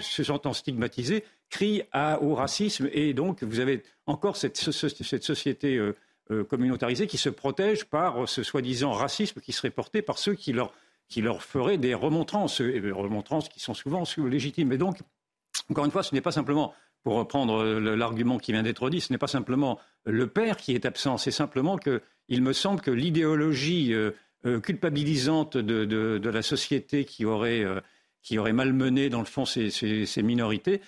stigmatisés, crient au racisme. Et donc, vous avez encore cette, société euh, euh, communautarisée qui se protège par ce soi-disant racisme qui serait porté par ceux qui leur, qui leur feraient des remontrances, des remontrances qui sont souvent légitimes. Et donc, encore une fois, ce n'est pas simplement pour reprendre l'argument qui vient d'être dit, ce n'est pas simplement le père qui est absent, c'est simplement que il me semble que l'idéologie euh, euh, culpabilisante de, la société qui aurait, euh, qui aurait malmené, dans le fond, ces, minorités,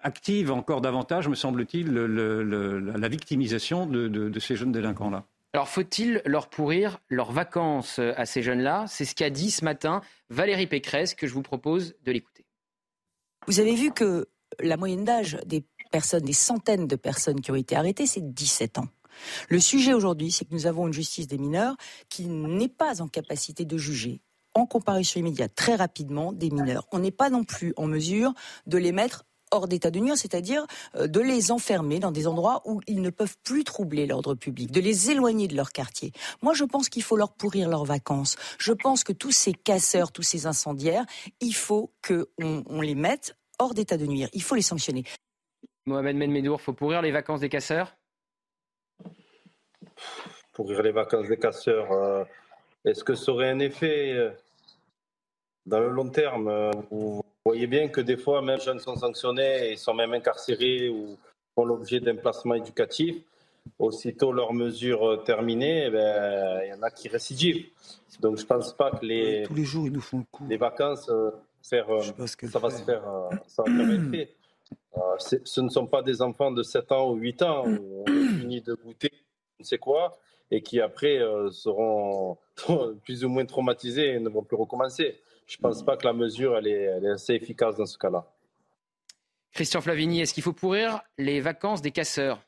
active encore davantage, me semble-t-il, la victimisation de, ces jeunes délinquants-là. Alors faut-il leur pourrir leurs vacances à ces jeunes-là? C'est ce qu'a dit ce matin Valérie Pécresse, que je vous propose de l'écouter. Vous avez vu que la moyenne d'âge des personnes, des centaines de personnes qui ont été arrêtées, c'est 17 ans. Le sujet aujourd'hui, c'est que nous avons une justice des mineurs qui n'est pas en capacité de juger en comparution immédiate très rapidement des mineurs. On n'est pas non plus en mesure de les mettre hors d'état de nuire, c'est-à-dire euh, de les enfermer dans des endroits où ils ne peuvent plus troubler l'ordre public, de les éloigner de leur quartier. Moi, je pense qu'il faut leur pourrir leurs vacances. Je pense que tous ces casseurs, tous ces incendiaires, il faut qu'on on les mette hors d'état de nuire. Il faut les sanctionner. Mohamed Menmedour, faut pourrir les vacances des casseurs? Pourrir les vacances des casseurs, euh, est-ce que ça aurait un effet euh, dans le long terme euh, Vous voyez bien que des fois, même les jeunes sont sanctionnés et sont même incarcérés ou font l'objet d'un placement éducatif. Aussitôt leurs mesures terminées, eh ben, il y en a qui récidivent. Donc je ne pense pas que les, Tous les, jours, ils nous font le coup. les vacances, faire, ça va se faire, ça va faire effet. ce ne sont pas des enfants de 7 ans ou 8 ans où on finit de goûter ne sais quoi, et qui après euh, seront plus ou moins traumatisés et ne vont plus recommencer. Je ne pense pas que la mesure elle est, assez efficace dans ce cas-là. Christian Flavigny, est-ce qu'il faut pourrir les vacances des casseurs?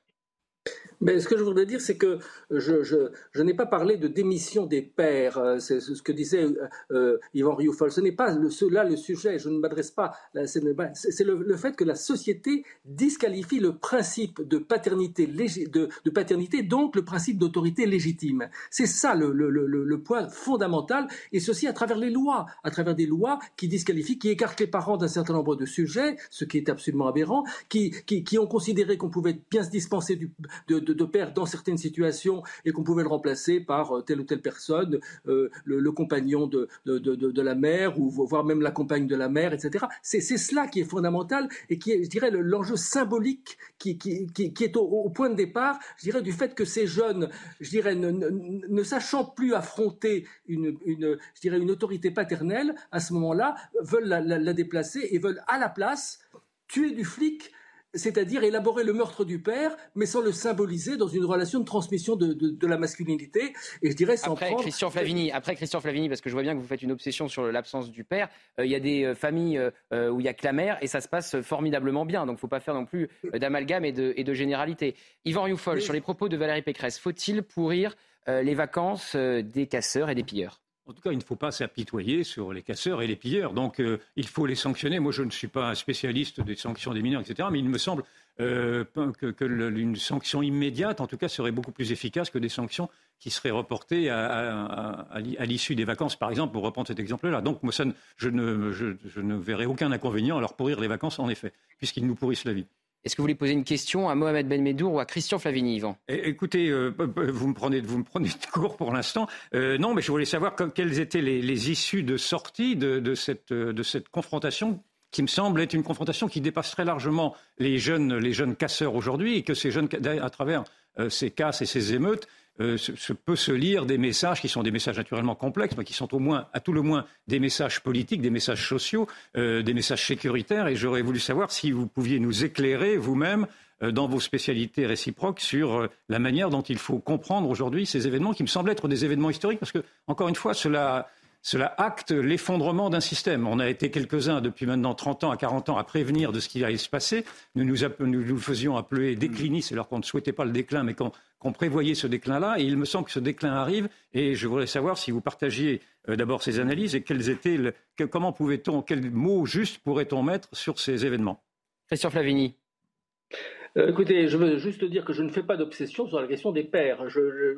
Mais ce que je voudrais dire, c'est que je, je, je n'ai pas parlé de démission des pères. Euh, c'est ce que disait euh, euh Yvan Rioufol. Ce n'est pas le, là le sujet. Je ne m'adresse pas. C'est le, le, fait que la société disqualifie le principe de paternité, de, de paternité donc le principe d'autorité légitime. C'est ça le, le, point fondamental. Et ceci à travers les lois, à travers des lois qui disqualifient, qui écartent les parents d'un certain nombre de sujets, ce qui est absolument aberrant, qui, qui, qui ont considéré qu'on pouvait bien se dispenser du, de, père dans certaines situations et qu'on pouvait le remplacer par euh, telle ou telle personne, euh, le, compagnon de, de, la mère ou voire même la compagne de la mère, etc. C'est cela qui est fondamental et qui est, je dirais, l'enjeu symbolique qui, qui, qui, est au, point de départ, je dirais, du fait que ces jeunes, je dirais, ne, sachant plus affronter une, une, je dirais, une autorité paternelle, à ce moment-là, veulent la, la déplacer et veulent à la place tuer du flic c'est-à-dire élaborer le meurtre du père, mais sans le symboliser dans une relation de transmission de, la masculinité. Et je dirais sans après, Christian Flavini, après Christian Flavini, parce que je vois bien que vous faites une obsession sur l'absence du père, euh, il y a des euh, familles euh, où il y a que la mère et ça se passe formidablement bien. Donc il ne faut pas faire non plus d'amalgame et de, et de généralité. Yvan Rioufol, sur les propos de Valérie Pécresse, faut-il pourrir les vacances des casseurs et des pilleurs? En tout cas, il ne faut pas s'apitoyer sur les casseurs et les pilleurs. Donc, euh, il faut les sanctionner. Moi, je ne suis pas un spécialiste des sanctions des mineurs, etc. Mais il me semble euh, qu'une sanction immédiate, en tout cas, serait beaucoup plus efficace que des sanctions qui seraient reportées à, l'issue des vacances, par exemple, pour reprendre cet exemple-là. Donc, moi, je, ne, je ne verrai aucun inconvénient à leur pourrir les vacances, en effet, puisqu'ils nous pourrissent la vie. Est-ce que vous voulez poser une question à Mohamed Ben Medour ou à Christian Flavini, Yvan? Eh, Écoutez, euh, vous me prenez, vous me prenez de court pour l'instant. Euh, non, mais je voulais savoir quelles étaient les, issues de sortie de, cette, euh, de cette confrontation qui me semble être une confrontation qui dépasserait largement les jeunes, les jeunes casseurs aujourd'hui et que ces jeunes, à travers ces casses et ces émeutes, euh, se, peut se lire des messages qui sont des messages naturellement complexes, mais qui sont au moins, à tout le moins, des messages politiques, des messages sociaux, euh, des messages sécuritaires. Et j'aurais voulu savoir si vous pouviez nous éclairer vous-même euh, dans vos spécialités réciproques sur la manière dont il faut comprendre aujourd'hui ces événements qui me semblent être des événements historiques, parce que, encore une fois, cela cela acte l'effondrement d'un système. On a été quelques-uns depuis maintenant 30 ans à 40 ans à prévenir de ce qui allait se passer. Nous nous, faisions appeler déclinistes alors qu'on ne souhaitait pas le déclin, mais qu'on prévoyait ce déclin-là. Et il me semble que ce déclin arrive. Et je voudrais savoir si vous partagiez euh, d'abord ces analyses et quels étaient comment pouvait-on, quels mots justes pourrait-on mettre sur ces événements? Christian Flavini. Euh, écoutez, je veux juste dire que je ne fais pas d'obsession sur la question des pères.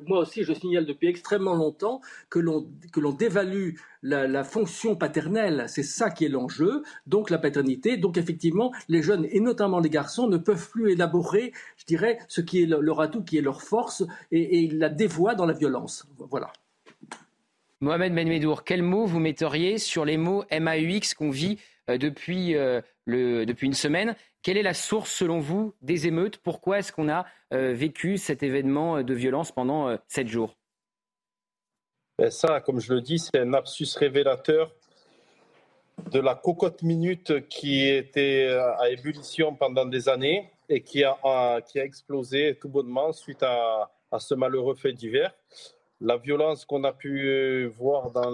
moi aussi, je signale depuis extrêmement longtemps que l'on dévalue la, fonction paternelle. C'est ça qui est l'enjeu, donc la paternité. Donc effectivement, les jeunes, et notamment les garçons, ne peuvent plus élaborer, je dirais, ce qui est leur atout, qui est leur force, et, ils la dévoient dans la violence. Voilà. Mohamed Benmedour, quel mot vous metteriez sur les mots MAUX qu'on vit euh, depuis, euh, depuis une semaine quelle est la source, selon vous, des émeutes? Pourquoi est-ce qu'on a euh, vécu cet événement euh, de violence pendant euh, sept jours? Ben Ça, comme je le dis, c'est un absus révélateur de la cocotte minute qui était à ébullition pendant des années et qui a, qui a explosé tout bonnement suite à, ce malheureux fait divers. La violence qu'on a pu voir dans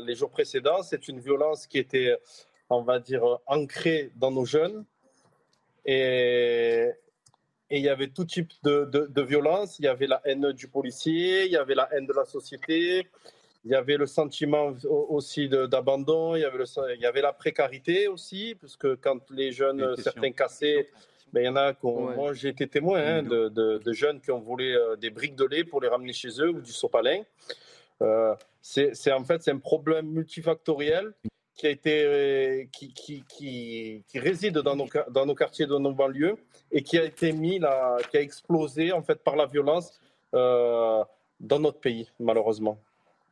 les jours précédents, c'est une violence qui était, on va dire, ancrée dans nos jeunes, et, il y avait tout type de, de, violence. Il y avait la haine du policier, il y avait la haine de la société, il y avait le sentiment aussi d'abandon, il, y avait il y avait la précarité aussi, parce que quand les jeunes, certains cassés, ben, il y en a qui Moi, j'ai été témoin hein, de, de, jeunes qui ont volé euh, des briques de lait pour les ramener chez eux ou du sopalin. Euh, c'est en fait c'est un problème multifactoriel qui a été euh, qui, qui, qui, qui, réside dans nos, dans nos quartiers, dans nos banlieues, et qui a été mis là, qui a explosé en fait par la violence euh, dans notre pays, malheureusement.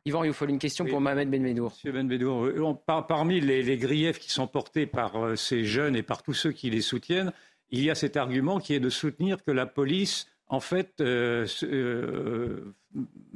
Yvan il faut une question pour Mohamed Benmedour. Monsieur Benmedour, euh, parmi les, les, griefs qui sont portés par ces jeunes et par tous ceux qui les soutiennent, il y a cet argument qui est de soutenir que la police en fait, euh, euh,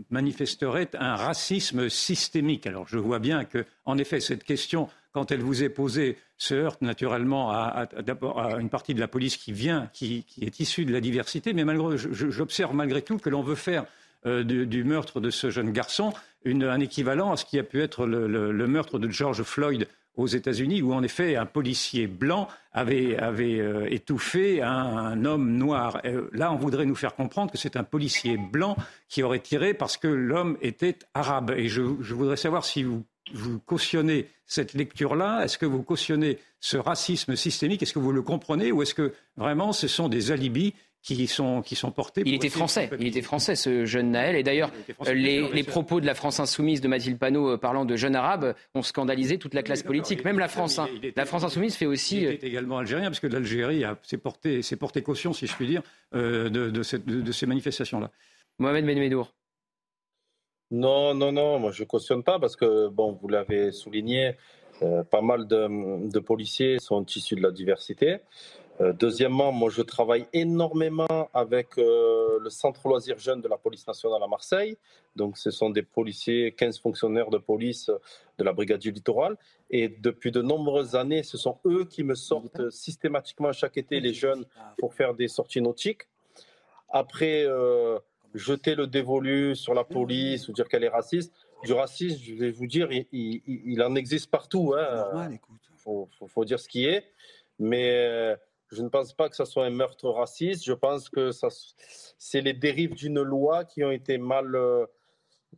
manifesterait un racisme systémique. Alors, je vois bien que, en effet, cette question, quand elle vous est posée, se heurte naturellement à, à, une partie de la police qui vient, qui, est issue de la diversité, mais j'observe malgré tout que l'on veut faire euh, du, meurtre de ce jeune garçon un équivalent à ce qui a pu être le meurtre de George Floyd aux États-Unis, où en effet un policier blanc avait, euh, étouffé un, homme noir. Euh, là, on voudrait nous faire comprendre que c'est un policier blanc qui aurait tiré parce que l'homme était arabe. Et je, voudrais savoir si vous, vous cautionnez cette lecture-là. Est-ce que vous cautionnez ce racisme systémique? Est-ce que vous le comprenez? Ou est-ce que vraiment ce sont des alibis qui sont, qui sont portés. Il était français, il était français ce jeune Naël. Et d'ailleurs, les, propos de la France insoumise de Mathilde Panot euh, parlant de jeunes arabes ont scandalisé toute la classe politique, même la France. Hein. La France insoumise fait aussi. Il était également algérien, parce que l'Algérie s'est porté, porté, caution, si je puis dire, euh, de, de, ces manifestations-là. Mohamed Benmedour. Non, non, non, moi je ne cautionne pas, parce que, bon, vous l'avez souligné, euh, pas mal de, policiers sont issus de la diversité. Euh, deuxièmement, moi, je travaille énormément avec euh, le Centre loisirs jeunes de la police nationale à Marseille. Donc, ce sont des policiers, 15 fonctionnaires de police de la brigade du littoral. Et depuis de nombreuses années, ce sont eux qui me sortent systématiquement chaque été les jeunes pour faire des sorties nautiques. Après, euh, jeter le dévolu sur la police ou dire qu'elle est raciste, du racisme, je vais vous dire, il, en existe partout. Hein. Il faut, faut, dire ce qui est. Mais je ne pense pas que ce soit un meurtre raciste. Je pense que c'est les dérives d'une loi qui ont été mal, euh,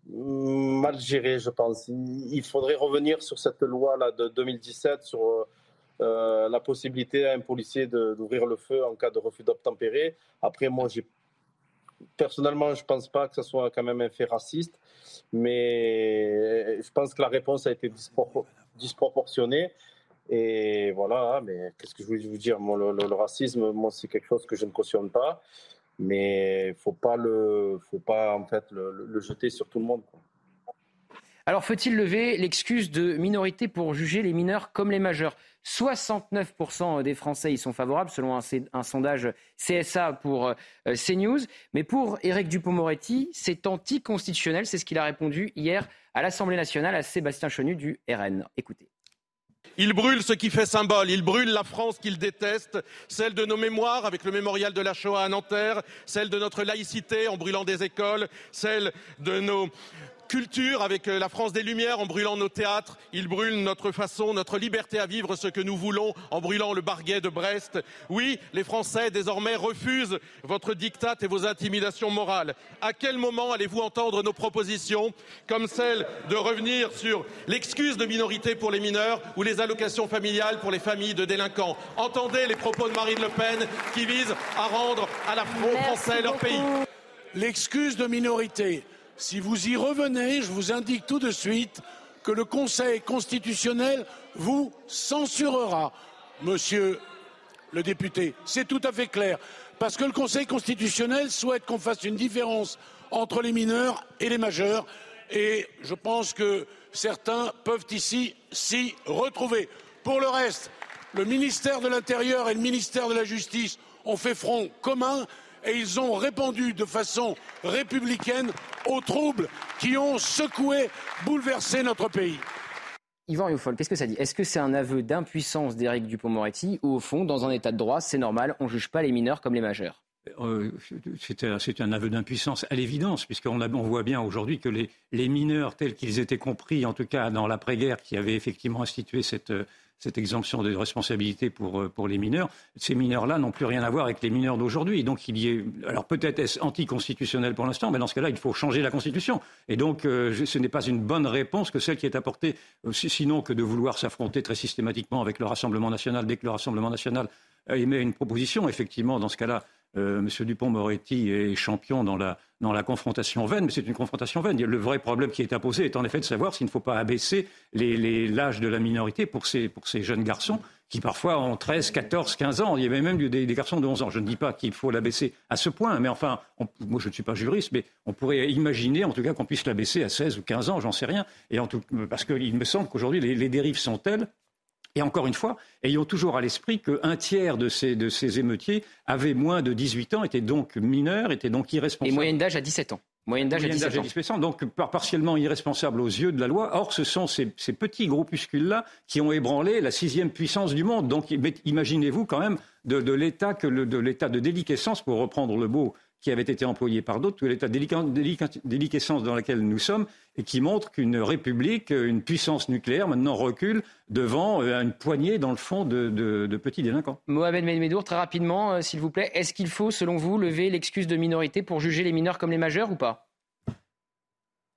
mal gérées, je pense. Il faudrait revenir sur cette loi-là de 2017 sur euh, euh, la possibilité à un policier d'ouvrir le feu en cas de refus d'obtempérer. Après, moi, personnellement, je ne pense pas que ce soit quand même un fait raciste, mais je pense que la réponse a été disproportionnée. Et voilà, mais qu'est-ce que je voulais vous dire? Le, racisme, moi, c'est quelque chose que je ne cautionne pas, mais faut pas le, faut pas en fait le, jeter sur tout le monde. Alors, faut-il lever l'excuse de minorité pour juger les mineurs comme les majeurs? 69% des Français y sont favorables, selon un, sondage CSA pour euh, CNews. Mais pour Éric Dupont-Moretti, c'est anticonstitutionnel. C'est ce qu'il a répondu hier à l'Assemblée nationale à Sébastien Chenu du RN. Écoutez. Il brûle ce qui fait symbole, il brûle la France qu'il déteste, celle de nos mémoires avec le mémorial de la Shoah à Nanterre, celle de notre laïcité en brûlant des écoles, celle de nos culture avec euh, la France des Lumières en brûlant nos théâtres. Il brûle notre façon, notre liberté à vivre ce que nous voulons en brûlant le barguet de Brest. Oui, les Français désormais refusent votre diktat et vos intimidations morales. À quel moment allez-vous entendre nos propositions comme celle de revenir sur l'excuse de minorité pour les mineurs ou les allocations familiales pour les familles de délinquants? Entendez les propos de Marine Le Pen qui visent à rendre à la Français leur pays. L'excuse de minorité si vous y revenez, je vous indique tout de suite que le Conseil constitutionnel vous censurera, monsieur le député. C'est tout à fait clair. Parce que le Conseil constitutionnel souhaite qu'on fasse une différence entre les mineurs et les majeurs. Et je pense que certains peuvent ici s'y retrouver. Pour le reste, le ministère de l'Intérieur et le ministère de la Justice ont fait front commun et ils ont répondu de façon républicaine aux troubles qui ont secoué, bouleversé notre pays. Yvan Youfol, qu'est-ce que ça dit? Est-ce que c'est un aveu d'impuissance d'Éric Dupont-Moretti ou au fond, dans un état de droit, c'est normal, on ne juge pas les mineurs comme les majeurs? Euh, c'est un aveu d'impuissance à l'évidence, puisqu'on on voit bien aujourd'hui que les, les, mineurs tels qu'ils étaient compris, en tout cas dans l'après-guerre, qui avait effectivement institué cette, cette exemption de responsabilité pour, euh, pour les mineurs, ces mineurs-là n'ont plus rien à voir avec les mineurs d'aujourd'hui. Donc il y est, alors peut-être est-ce anticonstitutionnel pour l'instant, mais dans ce cas-là, il faut changer la Constitution. Et donc euh, ce n'est pas une bonne réponse que celle qui est apportée, euh, sinon que de vouloir s'affronter très systématiquement avec le Rassemblement national dès que le Rassemblement national émet une proposition. Effectivement, dans ce cas-là, euh, M. Dupont-Moretti est champion dans la, dans la confrontation vaine, mais c'est une confrontation vaine. Le vrai problème qui est imposé est en effet de savoir s'il ne faut pas abaisser l'âge de la minorité pour ces, pour ces jeunes garçons qui parfois ont 13, 14, 15 ans. Il y avait même des, des garçons de 11 ans. Je ne dis pas qu'il faut l'abaisser à ce point, mais enfin, moi je ne suis pas juriste, mais on pourrait imaginer en tout cas qu'on puisse l'abaisser à 16 ou 15 ans, j'en sais rien. Et en tout, parce qu'il me semble qu'aujourd'hui les, les dérives sont telles et encore une fois, ayons toujours à l'esprit qu'un tiers de ces, de ces émeutiers avaient moins de 18 ans, étaient donc mineurs, étaient donc irresponsables. Et moyenne d'âge à 17 ans. Moyenne d'âge à 17 ans. Donc partiellement irresponsables aux yeux de la loi. Or, ce sont ces, ces petits groupuscules-là qui ont ébranlé la sixième puissance du monde. Donc imaginez-vous quand même de, de l'état de l'état de déliquescence, pour reprendre le mot qui avait été employé par d'autres, l'état de déliquescence dans lequel nous sommes, et qui montre qu'une république, une puissance nucléaire, maintenant recule devant euh, une poignée, dans le fond, de, petits délinquants. Mohamed Medour, très rapidement, euh, s'il vous plaît, est-ce qu'il faut, selon vous, lever l'excuse de minorité pour juger les mineurs comme les majeurs ou pas?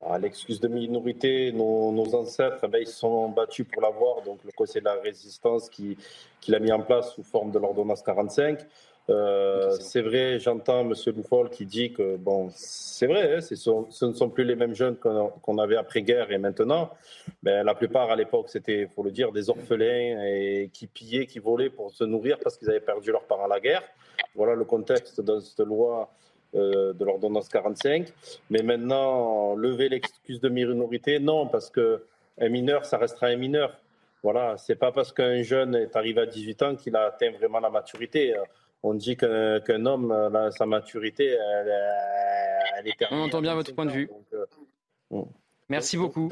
Ah, L'excuse de minorité, nos, ancêtres, eh ben, ils se sont battus pour l'avoir. Donc le Conseil de la résistance qui, qui l'a mis en place sous forme de l'ordonnance 45. Euh, c'est vrai, j'entends M. Loufol qui dit que, bon, c'est vrai, hein, ce ne sont plus les mêmes jeunes qu'on avait après-guerre et maintenant. Mais la plupart, à l'époque, c'était, il faut le dire, des orphelins et qui pillaient, qui volaient pour se nourrir parce qu'ils avaient perdu leurs parents à la guerre. Voilà le contexte de cette loi euh, de l'ordonnance 45. Mais maintenant, lever l'excuse de minorité, non, parce qu'un mineur, ça restera un mineur. Voilà, c'est pas parce qu'un jeune est arrivé à 18 ans qu'il a atteint vraiment la maturité. On dit qu'un homme, sa maturité, elle, elle est On entend bien votre point de vue. Euh, Merci beaucoup.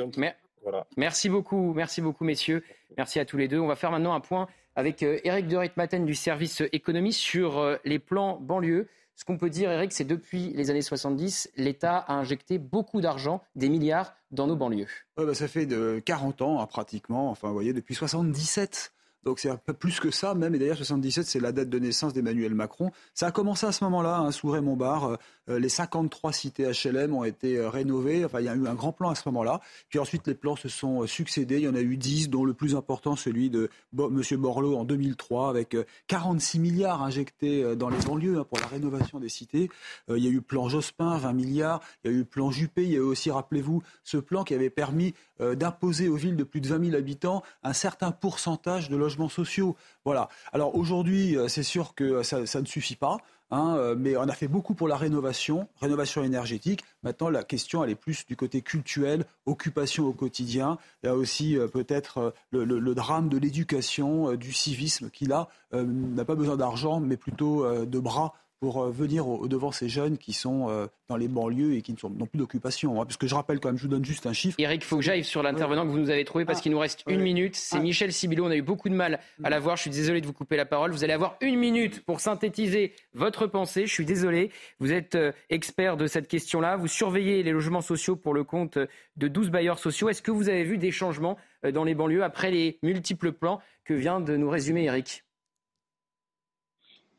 Merci beaucoup, merci beaucoup, messieurs. Merci à tous les deux. On va faire maintenant un point avec Eric de Ritmaten du service économie sur euh, les plans banlieue. Ce qu'on peut dire, Eric, c'est depuis les années 70, l'État a injecté beaucoup d'argent, des milliards, dans nos banlieues. Bah, ça fait de 40 ans, hein, pratiquement. Enfin, vous voyez, depuis 77. Donc c'est un peu plus que ça même. Et d'ailleurs, 77, c'est la date de naissance d'Emmanuel Macron. Ça a commencé à ce moment-là, hein, sous Raymond Barre. Euh, euh, les 53 cités HLM ont été euh, rénovées. Enfin, il y a eu un grand plan à ce moment-là. Puis ensuite, les plans se sont succédés. Il y en a eu 10, dont le plus important, celui de M. Borloo en 2003, avec 46 milliards injectés dans les banlieues hein, pour la rénovation des cités. il y a eu le plan Jospin, 20 milliards. Il y a eu le plan Juppé. Il y a eu aussi, rappelez-vous, ce plan qui avait permis d'imposer aux villes de plus de 20 000 habitants un certain pourcentage de logements sociaux. Voilà. Alors aujourd'hui, euh, c'est sûr que ça, ne suffit pas. Hein, euh, mais on a fait beaucoup pour la rénovation, rénovation énergétique. Maintenant, la question, elle est plus du côté culturel, occupation au quotidien. Il y a aussi euh, peut-être le, drame de l'éducation, du civisme, qui là n'a pas besoin d'argent, mais plutôt de bras pour euh, venir au, devant ces jeunes qui sont euh, dans les banlieues et qui n'ont plus d'occupation. Hein. parce que je rappelle quand même, je vous donne juste un chiffre. Eric, il faut que j'aille sur l'intervenant que vous nous avez trouvé parce ah, qu'il nous reste une minute. C'est ah. Michel Sibilo. On a eu beaucoup de mal à la voir. Je suis désolé de vous couper la parole. Vous allez avoir une minute pour synthétiser votre pensée. Je suis désolé. Vous êtes euh, expert de cette question-là. Vous surveillez les logements sociaux pour le compte de 12 bailleurs sociaux. Est-ce que vous avez vu des changements dans les banlieues après les multiples plans que vient de nous résumer Eric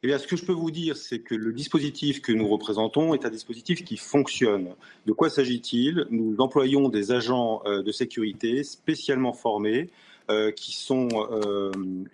eh bien, ce que je peux vous dire, c'est que le dispositif que nous représentons est un dispositif qui fonctionne. De quoi s'agit-il? Nous employons des agents euh, de sécurité spécialement formés euh, qui sont euh,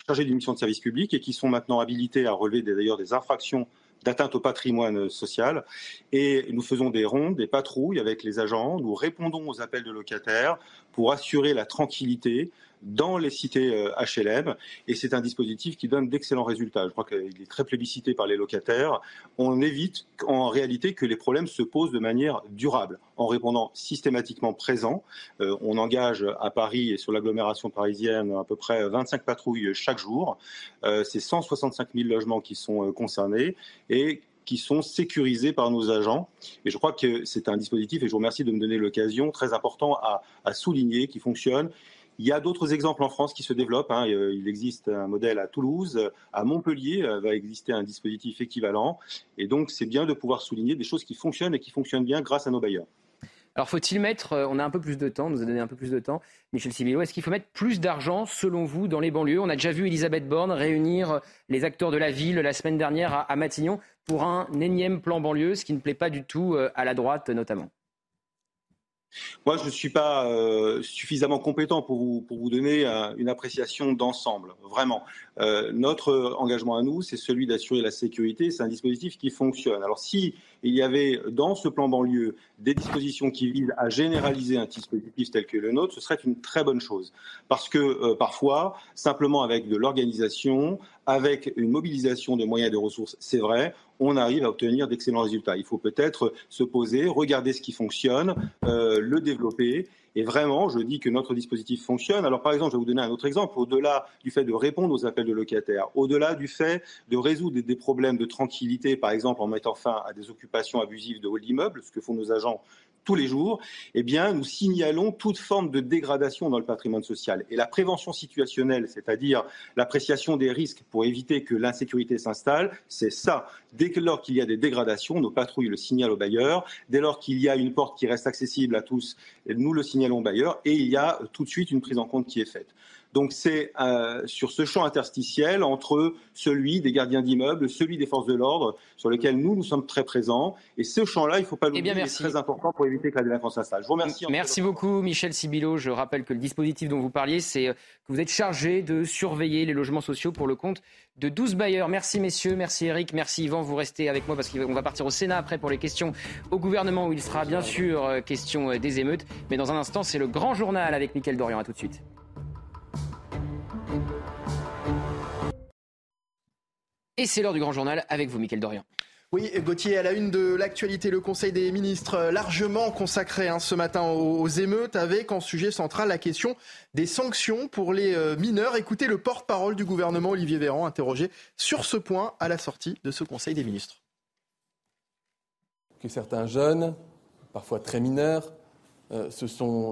chargés d'une mission de service public et qui sont maintenant habilités à relever d'ailleurs des infractions d'atteinte au patrimoine social. Et nous faisons des rondes, des patrouilles avec les agents. Nous répondons aux appels de locataires pour assurer la tranquillité dans les cités HLM. Euh, et c'est un dispositif qui donne d'excellents résultats. Je crois qu'il est très plébiscité par les locataires. On évite en réalité que les problèmes se posent de manière durable en répondant systématiquement présent. Euh, on engage à Paris et sur l'agglomération parisienne à peu près 25 patrouilles chaque jour. Euh, c'est 165 000 logements qui sont concernés et qui sont sécurisés par nos agents. Et je crois que c'est un dispositif, et je vous remercie de me donner l'occasion, très important à souligner, qui fonctionne il y a d'autres exemples en France qui se développent. Hein. Euh, il existe un modèle à Toulouse, à Montpellier euh, va exister un dispositif équivalent. Et donc, c'est bien de pouvoir souligner des choses qui fonctionnent et qui fonctionnent bien grâce à nos bailleurs. Alors, faut-il mettre, euh, on a un peu plus de temps, nous a donné un peu plus de temps, Michel Sibilo, est-ce qu'il faut mettre plus d'argent, selon vous, dans les banlieues? On a déjà vu Elisabeth Borne réunir les acteurs de la ville la semaine dernière à Matignon pour un énième plan banlieue, ce qui ne plaît pas du tout à la droite notamment. Moi, je ne suis pas euh, suffisamment compétent pour vous, donner euh, une appréciation d'ensemble, vraiment. Euh, notre engagement à nous, c'est celui d'assurer la sécurité. C'est un dispositif qui fonctionne. Alors, si il y avait dans ce plan banlieue des dispositions qui visent à généraliser un dispositif tel que le nôtre, ce serait une très bonne chose. Parce que parfois, simplement avec de l'organisation, avec une mobilisation de moyens et de ressources, c'est vrai, on arrive à obtenir d'excellents résultats. Il faut peut-être se poser, regarder ce qui fonctionne, euh, le développer. Et vraiment, je dis que notre dispositif fonctionne. Alors, par exemple, je vais vous donner un autre exemple. Au-delà du fait de répondre aux appels de locataires, au-delà du fait de résoudre des, problèmes de tranquillité, par exemple en mettant fin à des occupations abusives de hall d'immeubles, ce que font nos agents tous les jours, eh bien, nous signalons toute forme de dégradation dans le patrimoine social. Et la prévention situationnelle, c'est-à-dire l'appréciation des risques pour éviter que l'insécurité s'installe, c'est ça. Dès lors qu'il y a des dégradations, nos patrouilles le signalent aux bailleurs. Dès lors qu'il y a une porte qui reste accessible à tous, nous le signalons aux bailleurs. Et il y a tout de suite une prise en compte qui est faite. Donc c'est euh, sur ce champ interstitiel entre celui des gardiens d'immeubles, celui des forces de l'ordre, sur lequel nous, nous sommes très présents. Et ce champ-là, il ne faut pas l'oublier, eh c'est très important pour éviter que la délinquance s'installe. Je vous remercie. Merci beaucoup, Michel Sibilo. Je rappelle que le dispositif dont vous parliez, c'est euh, que vous êtes chargé de surveiller les logements sociaux pour le compte de 12 bailleurs. Merci messieurs, merci Eric, merci Yvan. Vous restez avec moi parce qu'on va partir au Sénat après pour les questions au gouvernement où il sera bien sûr euh, question des émeutes. Mais dans un instant, c'est le grand journal avec Mickaël Dorian. À tout de suite. Et c'est l'heure du grand journal avec vous, Mickaël Dorian. Oui, Gauthier, à la une de l'actualité, le Conseil des ministres euh, largement consacré hein, ce matin aux, émeutes avec en sujet central la question des sanctions pour les euh, mineurs. Écoutez le porte-parole du gouvernement, Olivier Véran, interrogé sur ce point à la sortie de ce Conseil des ministres. Que certains jeunes, parfois très mineurs, euh,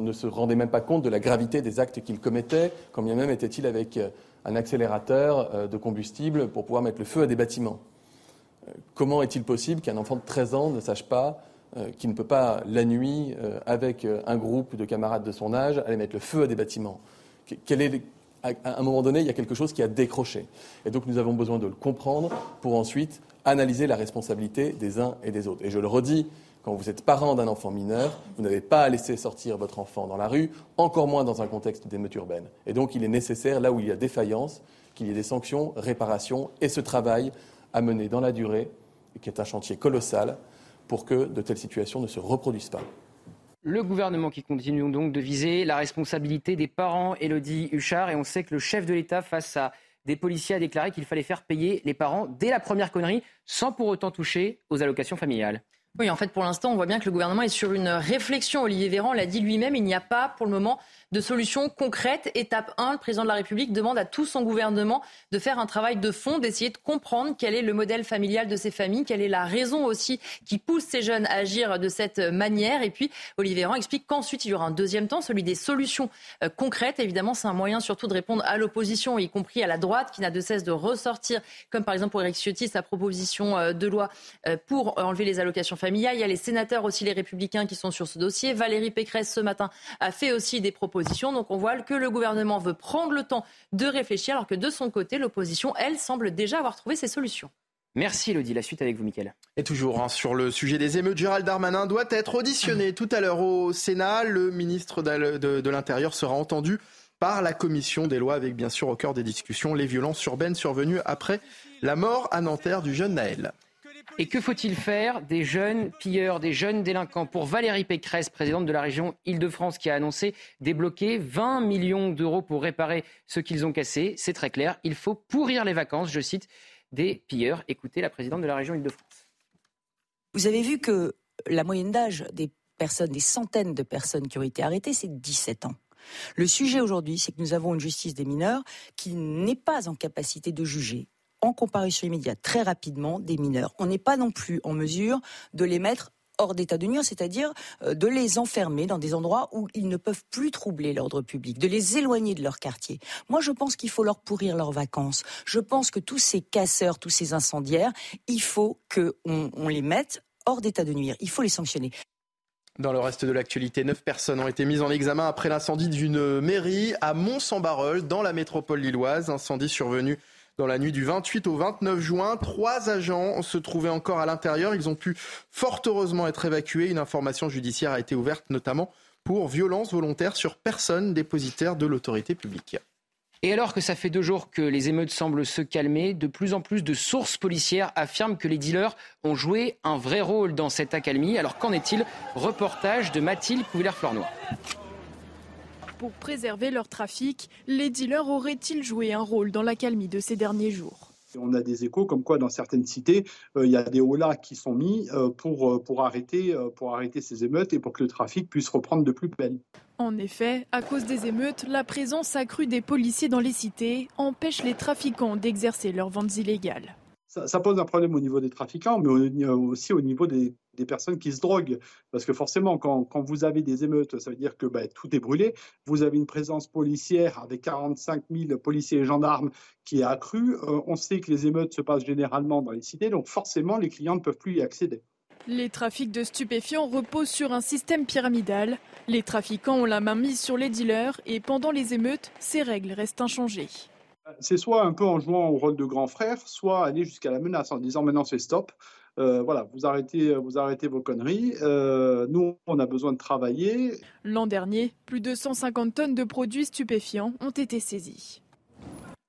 ne se rendaient même pas compte de la gravité des actes qu'ils commettaient, quand bien même était-il avec un accélérateur de combustible pour pouvoir mettre le feu à des bâtiments comment est-il possible qu'un enfant de 13 ans ne sache pas euh, qu'il ne peut pas, la nuit, euh, avec euh, un groupe de camarades de son âge, aller mettre le feu à des bâtiments? À un moment donné, il y a quelque chose qui a décroché. Et donc nous avons besoin de le comprendre pour ensuite analyser la responsabilité des uns et des autres. Et je le redis, quand vous êtes parent d'un enfant mineur, vous n'avez pas à laisser sortir votre enfant dans la rue, encore moins dans un contexte d'émeute urbaine. Et donc il est nécessaire, là où il y a défaillance, qu'il y ait des sanctions, réparations et ce travail à mener dans la durée, qui est un chantier colossal, pour que de telles situations ne se reproduisent pas. Le gouvernement qui continue donc de viser la responsabilité des parents, Elodie Huchard, et on sait que le chef de l'État, face à des policiers, a déclaré qu'il fallait faire payer les parents dès la première connerie, sans pour autant toucher aux allocations familiales. Oui, en fait, pour l'instant, on voit bien que le gouvernement est sur une réflexion. Olivier Véran l'a dit lui-même, il n'y a pas pour le moment de solutions concrètes. Étape 1, le président de la République demande à tout son gouvernement de faire un travail de fond, d'essayer de comprendre quel est le modèle familial de ces familles, quelle est la raison aussi qui pousse ces jeunes à agir de cette manière. Et puis, Olivier Véran explique qu'ensuite, il y aura un deuxième temps, celui des solutions euh, concrètes. Évidemment, c'est un moyen surtout de répondre à l'opposition, y compris à la droite, qui n'a de cesse de ressortir, comme par exemple pour Eric Ciotti, sa proposition euh, de loi euh, pour enlever les allocations familiales. Il y a les sénateurs aussi, les républicains, qui sont sur ce dossier. Valérie Pécresse, ce matin, a fait aussi des propositions donc on voit que le gouvernement veut prendre le temps de réfléchir, alors que de son côté, l'opposition, elle, semble déjà avoir trouvé ses solutions. Merci Elodie. La suite avec vous, Mickaël. Et toujours hein, sur le sujet des émeutes, Gérald Darmanin doit être auditionné tout à l'heure au Sénat. Le ministre de, l'Intérieur sera entendu par la commission des lois avec bien sûr au cœur des discussions les violences urbaines survenues après la mort à Nanterre du jeune Naël. Et que faut-il faire des jeunes pilleurs, des jeunes délinquants Pour Valérie Pécresse, présidente de la région Île-de-France, qui a annoncé débloquer 20 millions d'euros pour réparer ce qu'ils ont cassé, c'est très clair. Il faut pourrir les vacances, je cite, des pilleurs. Écoutez la présidente de la région Île-de-France. Vous avez vu que la moyenne d'âge des personnes, des centaines de personnes qui ont été arrêtées, c'est 17 ans. Le sujet aujourd'hui, c'est que nous avons une justice des mineurs qui n'est pas en capacité de juger en comparution immédiate très rapidement des mineurs. On n'est pas non plus en mesure de les mettre hors d'état de nuire, c'est-à-dire euh, de les enfermer dans des endroits où ils ne peuvent plus troubler l'ordre public, de les éloigner de leur quartier. Moi, je pense qu'il faut leur pourrir leurs vacances. Je pense que tous ces casseurs, tous ces incendiaires, il faut qu'on on les mette hors d'état de nuire. Il faut les sanctionner. Dans le reste de l'actualité, neuf personnes ont été mises en examen après l'incendie d'une mairie à Mont-Saint-Barreul, dans la métropole lilloise. Incendie survenu dans la nuit du 28 au 29 juin. Trois agents se trouvaient encore à l'intérieur. Ils ont pu fort heureusement être évacués. Une information judiciaire a été ouverte notamment pour violence volontaire sur personne dépositaire de l'autorité publique. Et alors que ça fait deux jours que les émeutes semblent se calmer, de plus en plus de sources policières affirment que les dealers ont joué un vrai rôle dans cette accalmie. Alors qu'en est-il? Reportage de Mathilde Pouvillère-Flornois. Pour préserver leur trafic, les dealers auraient-ils joué un rôle dans l'accalmie de ces derniers jours? On a des échos comme quoi dans certaines cités, euh, il y a des holas qui sont mis euh, pour, euh, pour, arrêter, pour arrêter ces émeutes et pour que le trafic puisse reprendre de plus belle. En effet, à cause des émeutes, la présence accrue des policiers dans les cités empêche les trafiquants d'exercer leurs ventes illégales. Ça, pose un problème au niveau des trafiquants, mais aussi au niveau des, personnes qui se droguent. Parce que forcément, quand, quand vous avez des émeutes, ça veut dire que bah, tout est brûlé. Vous avez une présence policière avec 45 000 policiers et gendarmes qui est accrue. Euh, on sait que les émeutes se passent généralement dans les cités, donc forcément, les clients ne peuvent plus y accéder. Les trafics de stupéfiants reposent sur un système pyramidal. Les trafiquants ont la main mise sur les dealers et pendant les émeutes, ces règles restent inchangées. C'est soit un peu en jouant au rôle de grand frère, soit aller jusqu'à la menace en disant maintenant c'est stop, euh, voilà, vous arrêtez, vous arrêtez vos conneries. Euh, nous, on a besoin de travailler. L'an dernier, plus de 150 tonnes de produits stupéfiants ont été saisies.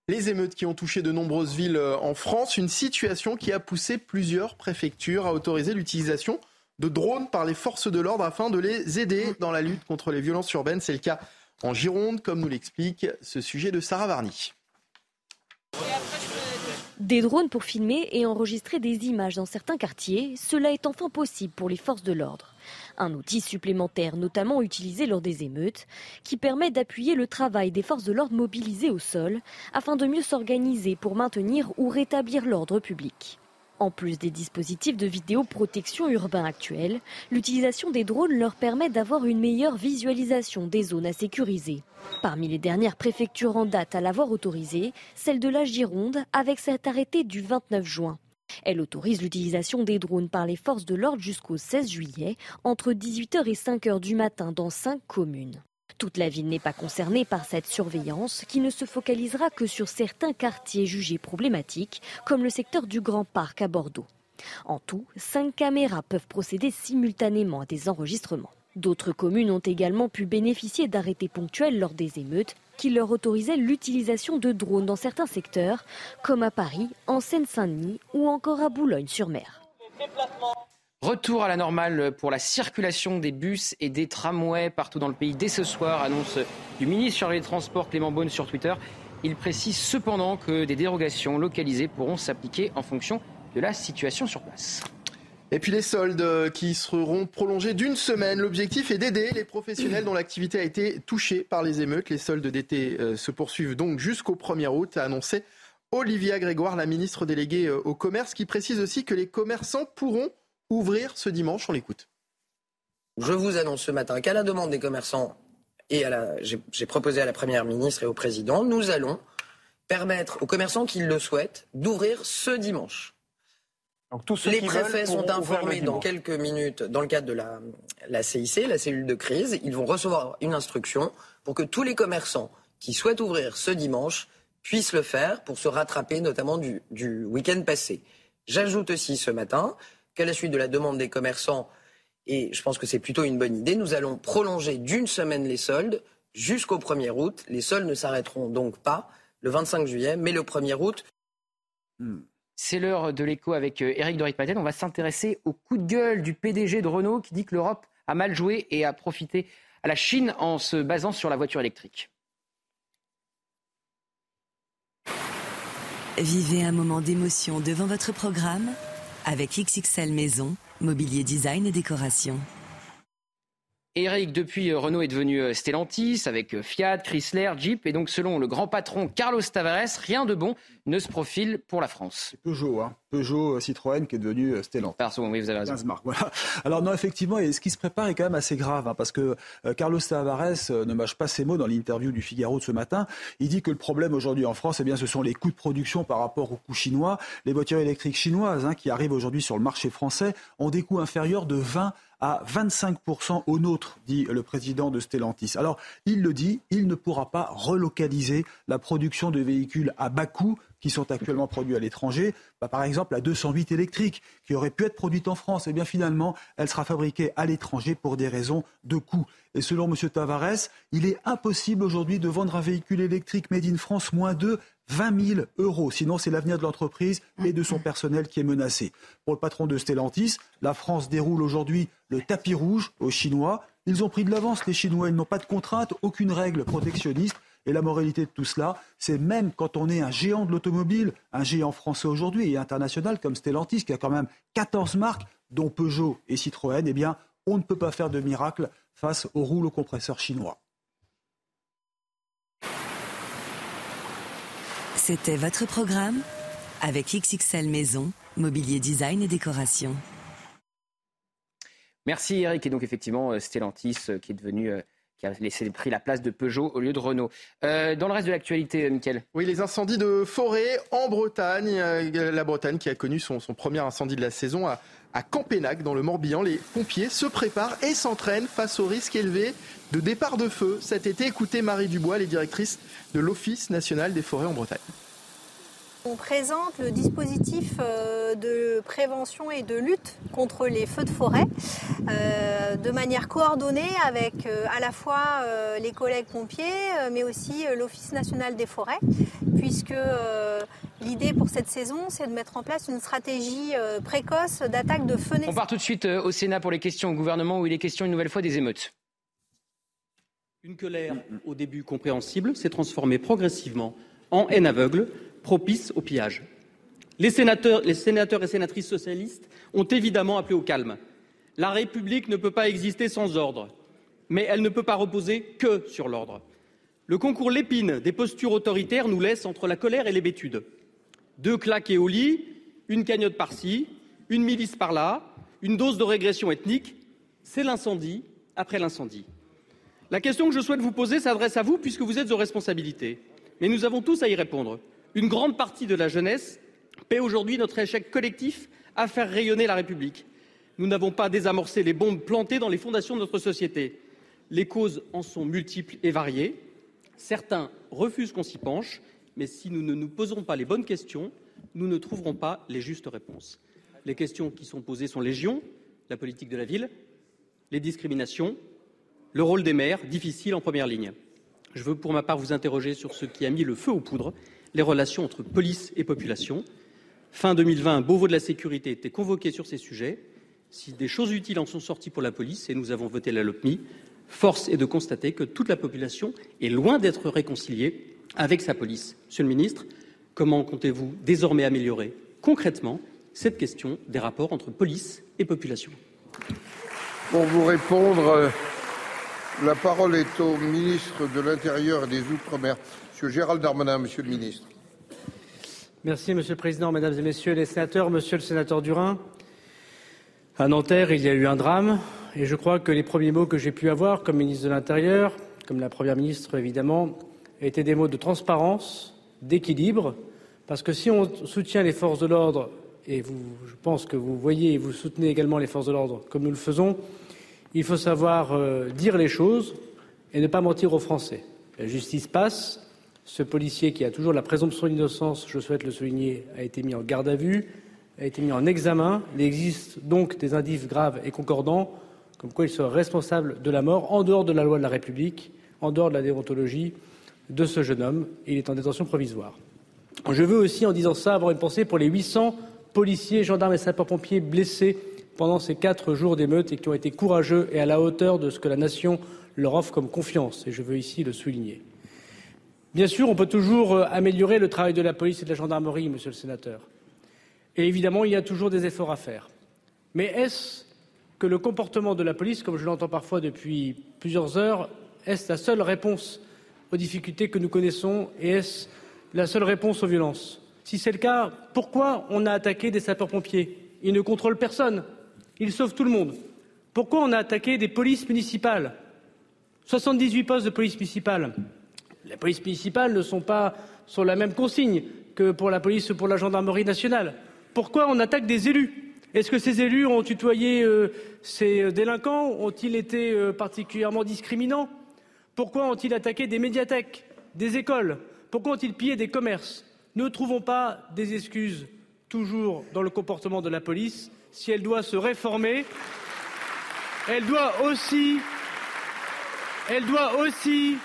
Les émeutes qui ont touché de nombreuses villes euh, en France, une situation qui a poussé plusieurs préfectures à autoriser l'utilisation de drones par les forces de l'ordre afin de les aider dans la lutte contre les violences urbaines. C'est le cas en Gironde, comme nous l'explique ce sujet de Sarah Varny. Des drones pour filmer et enregistrer des images dans certains quartiers, cela est enfin possible pour les forces de l'ordre. Un outil supplémentaire notamment utilisé lors des émeutes qui permet d'appuyer le travail des forces de l'ordre mobilisées au sol afin de mieux s'organiser pour maintenir ou rétablir l'ordre public. En plus des dispositifs de vidéoprotection urbain actuels, l'utilisation des drones leur permet d'avoir une meilleure visualisation des zones à sécuriser. Parmi les dernières préfectures en date à l'avoir autorisée, celle de la Gironde avec cet arrêté du 29 juin. Elle autorise l'utilisation des drones par les forces de l'ordre jusqu'au 16 juillet, entre 18h et 5h du matin dans cinq communes. Toute la ville n'est pas concernée par cette surveillance qui ne se focalisera que sur certains quartiers jugés problématiques, comme le secteur du Grand Parc à Bordeaux. En tout, cinq caméras peuvent procéder simultanément à des enregistrements. D'autres communes ont également pu bénéficier d'arrêtés ponctuels lors des émeutes qui leur autorisaient l'utilisation de drones dans certains secteurs, comme à Paris, en Seine-Saint-Denis ou encore à Boulogne-sur-Mer. Retour à la normale pour la circulation des bus et des tramways partout dans le pays dès ce soir, annonce du ministre chargé des Transports Clément Beaune sur Twitter. Il précise cependant que des dérogations localisées pourront s'appliquer en fonction de la situation sur place. Et puis les soldes qui seront prolongés d'une semaine. L'objectif est d'aider les professionnels dont l'activité a été touchée par les émeutes. Les soldes d'été euh, se poursuivent donc jusqu'au 1er août, a annoncé Olivia Grégoire, la ministre déléguée euh, au commerce, qui précise aussi que les commerçants pourront ouvrir ce dimanche. On l'écoute. Je vous annonce ce matin qu'à la demande des commerçants et j'ai proposé à la première ministre et au président, nous allons permettre aux commerçants qui le souhaitent d'ouvrir ce dimanche les préfets sont informés dans quelques minutes dans le cadre de la, la CIC, la cellule de crise. Ils vont recevoir une instruction pour que tous les commerçants qui souhaitent ouvrir ce dimanche puissent le faire pour se rattraper notamment du, du week-end passé. J'ajoute aussi ce matin qu'à la suite de la demande des commerçants, et je pense que c'est plutôt une bonne idée, nous allons prolonger d'une semaine les soldes jusqu'au 1er août. Les soldes ne s'arrêteront donc pas le 25 juillet, mais le 1er août. Hmm. C'est l'heure de l'écho avec Eric euh, Dorit-Patel. On va s'intéresser au coup de gueule du PDG de Renault qui dit que l'Europe a mal joué et a profité à la Chine en se basant sur la voiture électrique. Vivez un moment d'émotion devant votre programme avec XXL Maison, mobilier design et décoration. Eric, depuis euh, Renault est devenu euh, Stellantis avec euh, Fiat, Chrysler, Jeep et donc selon le grand patron Carlos Tavares, rien de bon ne se profile pour la France. Peugeot, hein. Peugeot Citroën qui est devenu Stellantis. Pardon, oui, vous avez raison. voilà. Alors non, effectivement, et ce qui se prépare est quand même assez grave hein, parce que Carlos Tavares ne mâche pas ses mots dans l'interview du Figaro de ce matin. Il dit que le problème aujourd'hui en France, eh bien, ce sont les coûts de production par rapport aux coûts chinois. Les voitures électriques chinoises hein, qui arrivent aujourd'hui sur le marché français ont des coûts inférieurs de 20 à 25% au nôtre, dit le président de Stellantis. Alors, il le dit, il ne pourra pas relocaliser la production de véhicules à bas coût qui sont actuellement produits à l'étranger. Bah, par exemple, la 208 électrique, qui aurait pu être produite en France, et eh bien finalement, elle sera fabriquée à l'étranger pour des raisons de coût. Et selon M. Tavares, il est impossible aujourd'hui de vendre un véhicule électrique made in France moins de 20 000 euros. Sinon, c'est l'avenir de l'entreprise et de son personnel qui est menacé. Pour le patron de Stellantis, la France déroule aujourd'hui le tapis rouge aux Chinois. Ils ont pris de l'avance, les Chinois. Ils n'ont pas de contraintes, aucune règle protectionniste. Et la moralité de tout cela, c'est même quand on est un géant de l'automobile, un géant français aujourd'hui et international comme Stellantis, qui a quand même 14 marques, dont Peugeot et Citroën, eh bien, on ne peut pas faire de miracle face au rouleau compresseur chinois. C'était votre programme avec XXL Maison, mobilier design et décoration. Merci Eric. Et donc effectivement, euh, Stellantis euh, qui est devenu euh, qui a laissé pris la place de Peugeot au lieu de Renault. dans le reste de l'actualité, Mickaël Oui, les incendies de forêt en Bretagne. la Bretagne qui a connu son, premier incendie de la saison à, à Campénac, dans le Morbihan. Les pompiers se préparent et s'entraînent face au risque élevé de départ de feu cet été. Écoutez Marie Dubois, les directrices de l'Office national des forêts en Bretagne. On présente le dispositif euh, de prévention et de lutte contre les feux de forêt euh, de manière coordonnée avec euh, à la fois les collègues pompiers mais aussi l'Office national des forêts puisque l'idée pour cette saison c'est de mettre en place une stratégie précoce d'attaque de feux. On part tout de suite au Sénat pour les questions au gouvernement où il est question une nouvelle fois des émeutes. Une colère au début compréhensible s'est transformée progressivement en haine aveugle propice au pillage. Les sénateurs, et sénatrices socialistes ont évidemment appelé au calme. La République ne peut pas exister sans ordre, mais elle ne peut pas reposer que sur l'ordre. Le concours l'épine des postures autoritaires nous laisse entre la colère et l'hébétude. Deux claques au lit, une cagnotte par-ci, une milice par-là, une dose de régression ethnique, c'est l'incendie après l'incendie. La question que je souhaite vous poser s'adresse à vous puisque vous êtes aux responsabilités. Mais nous avons tous à y répondre. Une grande partie de la jeunesse paie aujourd'hui notre échec collectif à faire rayonner la République. Nous n'avons pas désamorcé les bombes plantées dans les fondations de notre société. Les causes en sont multiples et variées. Certains refusent qu'on s'y penche, mais si nous ne nous posons pas les bonnes questions, nous ne trouverons pas les justes réponses. Les questions qui sont posées sont légion la politique de la ville, les discriminations, le rôle des maires, difficile en première ligne. Je veux pour ma part vous interroger sur ce qui a mis le feu aux poudres, les relations entre police et population. Fin 2020, un Beauvau de la sécurité était convoqué sur ces sujets. Si des choses utiles en sont sorties pour la police, et nous avons voté la LOPMI, Force est de constater que toute la population est loin d'être réconciliée avec sa police. Monsieur le ministre, comment comptez-vous désormais améliorer concrètement cette question des rapports entre police et population? Pour vous répondre, la parole est au ministre de l'Intérieur et des Outre-mer, M. Gérald Darmanin. Monsieur le ministre. Merci, Monsieur le Président, Mesdames et Messieurs les sénateurs. Monsieur le sénateur Durin, à Nanterre, il y a eu un drame et je crois que les premiers mots que j'ai pu avoir comme ministre de l'Intérieur, comme la Première ministre évidemment, étaient des mots de transparence, d'équilibre, parce que si on soutient les forces de l'ordre, et vous, je pense que vous voyez et vous soutenez également les forces de l'ordre comme nous le faisons, il faut savoir euh, dire les choses et ne pas mentir aux Français. La justice passe. Ce policier qui a toujours la présomption d'innocence, je souhaite le souligner, a été mis en garde à vue, a été mis en examen. Il existe donc des indices graves et concordants comme quoi il serait responsable de la mort en dehors de la loi de la République, en dehors de la déontologie de ce jeune homme. Il est en détention provisoire. Je veux aussi, en disant ça, avoir une pensée pour les 800 policiers, gendarmes et sapeurs-pompiers blessés pendant ces quatre jours d'émeute et qui ont été courageux et à la hauteur de ce que la nation leur offre comme confiance. Et je veux ici le souligner. Bien sûr, on peut toujours euh, améliorer le travail de la police et de la gendarmerie, monsieur le sénateur. Et évidemment, il y a toujours des efforts à faire. Mais est-ce que le comportement de la police, comme je l'entends parfois depuis plusieurs heures, est la seule réponse aux difficultés que nous connaissons et est-ce la seule réponse aux violences? Si c'est le cas, pourquoi on a attaqué des sapeurs-pompiers? Ils ne contrôlent personne, ils sauvent tout le monde. Pourquoi on a attaqué des polices municipales? 78 postes de police municipale. Les polices municipales ne sont pas sur la même consigne que pour la police ou pour la gendarmerie nationale. Pourquoi on attaque des élus? Est-ce que ces élus ont tutoyé euh, ces délinquants? Ont-ils été euh, particulièrement discriminants? Pourquoi ont-ils attaqué des médiathèques, des écoles? Pourquoi ont-ils pillé des commerces? Ne trouvons pas des excuses toujours dans le comportement de la police. Si elle doit se réformer, elle doit aussi, elle doit aussi,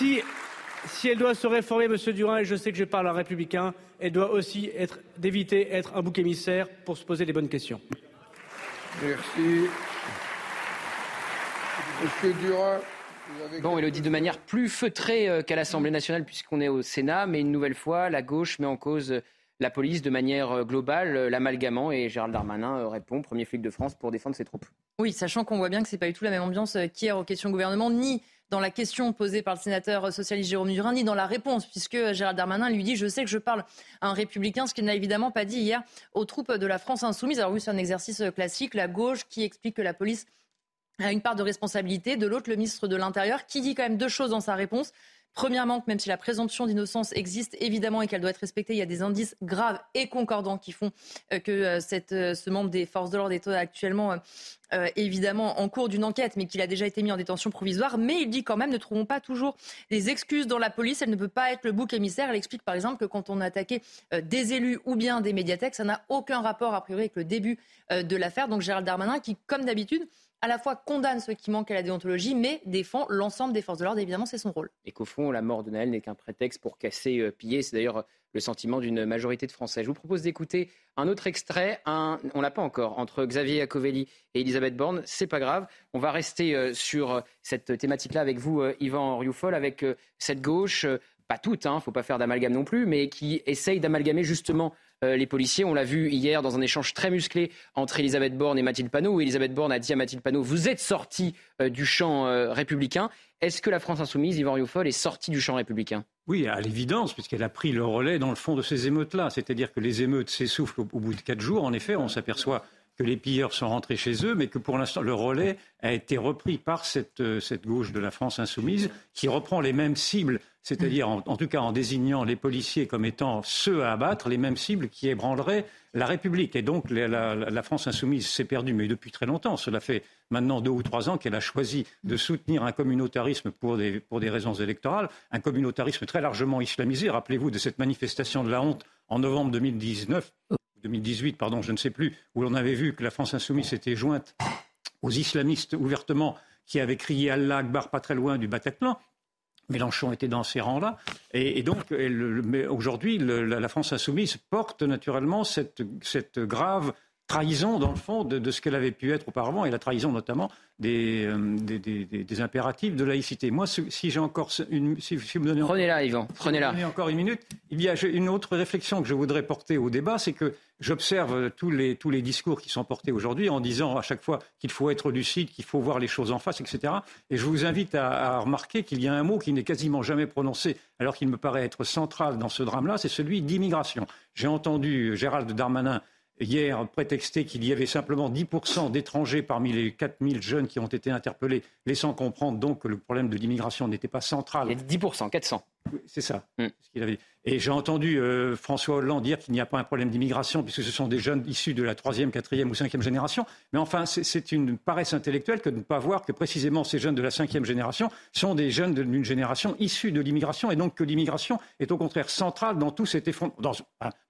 si si elle doit se réformer, Monsieur Durin, et je sais que je parle à un républicain, elle doit aussi être d'éviter être un bouc émissaire pour se poser les bonnes questions. Merci. Monsieur Durin. Bon, il le dit de manière plus feutrée euh, qu'à l'Assemblée nationale, puisqu'on est au Sénat, mais une nouvelle fois, la gauche met en cause euh, la police de manière euh, globale, l'amalgamant, et Gérald Darmanin répond, premier flic de France, pour défendre ses troupes. Oui, sachant qu'on voit bien que ce n'est pas du tout la même ambiance qu'hier aux questions gouvernement, ni dans la question posée par le sénateur socialiste Jérôme Durin, ni dans la réponse, puisque Gérald Darmanin lui dit Je sais que je parle à un républicain, ce qu'il n'a évidemment pas dit hier aux troupes de la France insoumise. Alors oui, c'est un exercice classique, la gauche qui explique que la police a une part de responsabilité, de l'autre, le ministre de l'Intérieur, qui dit quand même deux choses dans sa réponse. Premièrement, que même si la présomption d'innocence existe évidemment et qu'elle doit être respectée, il y a des indices graves et concordants qui font euh, que euh, euh, ce membre des forces de l'ordre est actuellement évidemment en cours d'une enquête, mais qu'il a déjà été mis en détention provisoire. Mais il dit quand même ne trouvons pas toujours des excuses dans la police. Elle ne peut pas être le bouc émissaire. Elle explique par exemple que quand on a attaqué des élus ou bien des médiathèques, ça n'a aucun rapport a priori avec le début de l'affaire. Donc Gérald Darmanin, qui comme d'habitude à la fois condamne ceux qui manquent à la déontologie, mais défend l'ensemble des forces de l'ordre. Évidemment, c'est son rôle. Et qu'au fond, la mort de Naël n'est qu'un prétexte pour casser, euh, piller. C'est d'ailleurs le sentiment d'une majorité de Français. Je vous propose d'écouter un autre extrait. Un, on l'a pas encore entre Xavier Iacovelli et Elisabeth Borne. C'est pas grave. On va rester euh, sur euh, cette thématique-là avec vous, Yvan Rioufol, avec cette gauche pas toutes, il hein, ne faut pas faire d'amalgame non plus, mais qui essayent d'amalgamer justement euh, les policiers. On l'a vu hier dans un échange très musclé entre Elisabeth Borne et Mathilde Panot, où Elisabeth Borne a dit à Mathilde Panot Vous êtes sorti euh, du champ euh, républicain. Est-ce que la France insoumise, Yvan Rioufol, est sortie du champ républicain? Oui, à l'évidence, puisqu'elle a pris le relais dans le fond de ces émeutes-là. C'est-à-dire que les émeutes s'essoufflent au, bout de quatre jours. En effet, on s'aperçoit que les pilleurs sont rentrés chez eux, mais que pour l'instant, le relais a été repris par cette, cette, gauche de la France insoumise, qui reprend les mêmes cibles c'est-à-dire en, tout cas en désignant les policiers comme étant ceux à abattre, les mêmes cibles qui ébranleraient la République. Et donc la, France insoumise s'est perdue, mais depuis très longtemps. Cela fait maintenant deux ou trois ans qu'elle a choisi de soutenir un communautarisme pour des, pour des raisons électorales, un communautarisme très largement islamisé. Rappelez-vous de cette manifestation de la honte en novembre 2019, 2018, pardon, je ne sais plus, où l'on avait vu que la France insoumise s'était jointe aux islamistes ouvertement qui avaient crié Allah Akbar pas très loin du Bataclan. Mélenchon était dans ces rangs-là. Et, donc, aujourd'hui, la France insoumise porte naturellement cette, grave trahison, dans le fond, de, ce qu'elle avait pu être auparavant, et la trahison notamment des, euh, impératifs de laïcité. Moi, si j'ai encore une... Si, vous me donnez Prenez-la, Yvan, prenez-la. encore une minute. Il y a une autre réflexion que je voudrais porter au débat, c'est que j'observe tous les, tous les discours qui sont portés aujourd'hui en disant à chaque fois qu'il faut être lucide, qu'il faut voir les choses en face, etc. Et je vous invite à, remarquer qu'il y a un mot qui n'est quasiment jamais prononcé, alors qu'il me paraît être central dans ce drame-là, c'est celui d'immigration. J'ai entendu Gérald Darmanin hier prétexter qu'il y avait simplement 10% d'étrangers parmi les 4000 jeunes qui ont été interpellés, laissant comprendre donc que le problème de l'immigration n'était pas central. Il y a 10%, 400. C'est ça, mm. ce qu'il avait dit. Et j'ai entendu euh, François Hollande dire qu'il n'y a pas un problème d'immigration, puisque ce sont des jeunes issus de la troisième, quatrième ou cinquième génération. Mais enfin, c'est une paresse intellectuelle que de ne pas voir que précisément ces jeunes de la cinquième génération sont des jeunes d'une génération issue de l'immigration, et donc que l'immigration est au contraire centrale dans tout cet effondrement,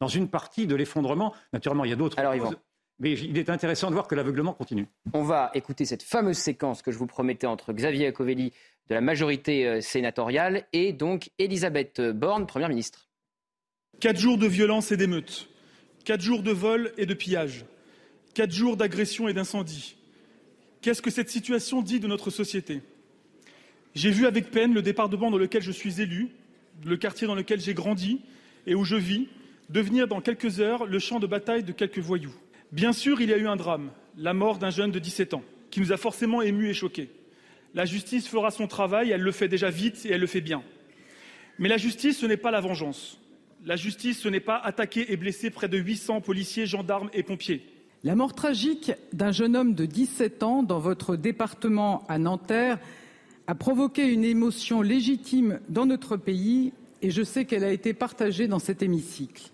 dans, une partie de l'effondrement. Naturellement, il y a d'autres causes. Mais il est intéressant de voir que l'aveuglement continue. On va écouter cette fameuse séquence que je vous promettais entre Xavier Covelli de la majorité euh, sénatoriale et donc Elisabeth Borne, Première ministre. Quatre jours de violence et d'émeutes, quatre jours de vol et de pillage, quatre jours d'agression et d'incendie. Qu'est-ce que cette situation dit de notre société? J'ai vu avec peine le département dans lequel je suis élu, le quartier dans lequel j'ai grandi et où je vis, devenir dans quelques heures le champ de bataille de quelques voyous. Bien sûr, il y a eu un drame, la mort d'un jeune de 17 ans, qui nous a forcément émus et choqués. La justice fera son travail, elle le fait déjà vite et elle le fait bien. Mais la justice, ce n'est pas la vengeance. La justice, ce n'est pas attaquer et blesser près de 800 policiers, gendarmes et pompiers. La mort tragique d'un jeune homme de 17 ans dans votre département à Nanterre a provoqué une émotion légitime dans notre pays et je sais qu'elle a été partagée dans cet hémicycle.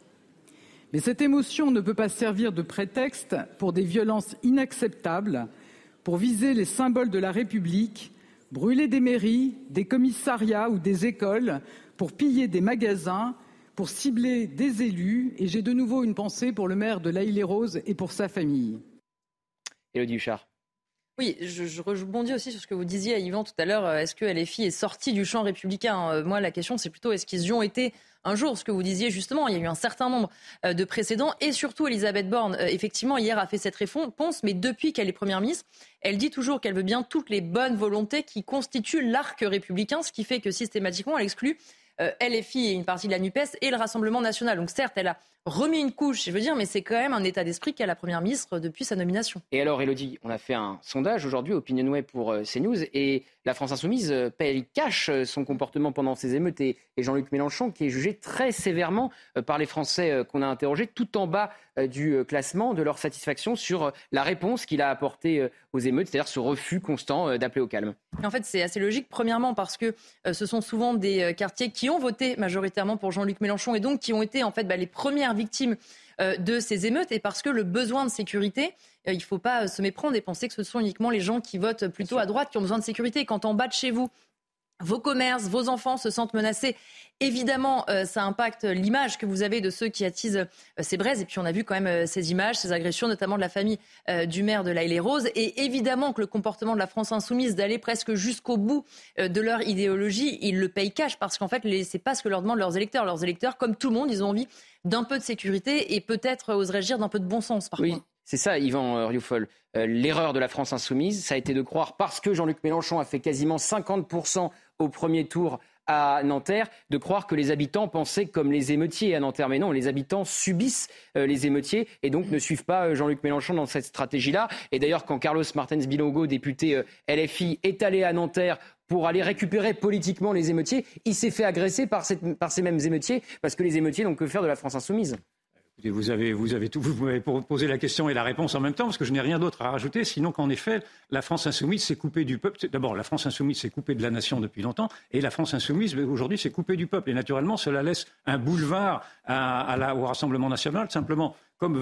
Mais cette émotion ne peut pas servir de prétexte pour des violences inacceptables pour viser les symboles de la République, brûler des mairies, des commissariats ou des écoles, pour piller des magasins, pour cibler des élus. Et j'ai de nouveau une pensée pour le maire de l'Aïle-les-Roses et pour sa famille. Élodie Huchard. Oui, je, je, rebondis aussi sur ce que vous disiez, Yvan, tout à l'heure. Est-ce que LFI est sortie du champ républicain? Euh, Moi, la question, c'est plutôt est-ce qu'ils y ont été un jour, ce que vous disiez justement, il y a eu un certain nombre euh, de précédents et surtout Elisabeth Borne, euh, effectivement, hier a fait cette réponse, mais depuis qu'elle est Première ministre, elle dit toujours qu'elle veut bien toutes les bonnes volontés qui constituent l'arc républicain, ce qui fait que systématiquement, elle exclut euh, LFI et une partie de la NUPES et le Rassemblement national. Donc certes, elle a remis une couche, je veux dire, mais c'est quand même un état d'esprit qu'a la Première ministre depuis sa nomination. Et alors, Elodie, on a fait un sondage aujourd'hui, Opinionway pour CNews, et la France Insoumise euh, paye cache euh, son comportement pendant ces émeutes et, Jean-Luc Mélenchon qui est jugé très sévèrement euh, par les Français qu'on a interrogés tout en bas du classement de leur satisfaction sur la réponse qu'il a apportée aux émeutes, c'est-à-dire ce refus constant d'appeler au calme. En fait, c'est assez logique, premièrement parce que ce sont souvent des quartiers qui ont voté majoritairement pour Jean-Luc Mélenchon et donc qui ont été en fait bah, les premières victimes de ces émeutes et parce que le besoin de sécurité euh, il ne faut pas euh, se méprendre et penser que ce sont uniquement les gens qui votent plutôt à droite qui ont besoin de sécurité. Quand en bas de chez vous, vos commerces, vos enfants se sentent menacés. Évidemment, euh, ça impacte l'image que vous avez de ceux qui attisent ces braises. Et puis, on a vu quand même ces images, ces agressions, notamment de la famille du maire de laïle les roses Et évidemment que le comportement de la France insoumise d'aller presque jusqu'au bout de leur idéologie, ils le payent cash parce qu'en fait, c'est pas ce que leur demandent leurs électeurs. Leurs électeurs, comme tout le monde, ils ont envie d'un peu de sécurité et peut-être, oserais-je dire, d'un peu de bon sens, par contre. C'est ça, Yvan euh, Rioufol. Euh, l'erreur de la France insoumise, ça a été de croire, parce que Jean-Luc Mélenchon a fait quasiment 50% au premier tour à Nanterre de croire que les habitants pensaient comme les émeutiers à Nanterre. Mais non, les habitants subissent euh, les émeutiers et donc ne suivent pas euh, Jean-Luc Mélenchon dans cette stratégie-là. Et d'ailleurs, quand Carlos Martens Bilongo, député LFI, est allé à Nanterre pour aller récupérer politiquement les émeutiers, il s'est fait agresser par, par ces mêmes émeutiers parce que les émeutiers n'ont que faire de la France insoumise. Vous avez, vous avez tout, vous m'avez posé la question et la réponse en même temps, parce que je n'ai rien d'autre à rajouter, sinon qu'en effet, la France insoumise s'est coupée du peuple. D'abord, la France insoumise s'est coupée de la nation depuis longtemps, et la France insoumise, aujourd'hui, s'est coupée du peuple. Et naturellement, cela laisse un boulevard à, la, au Rassemblement national, simplement comme,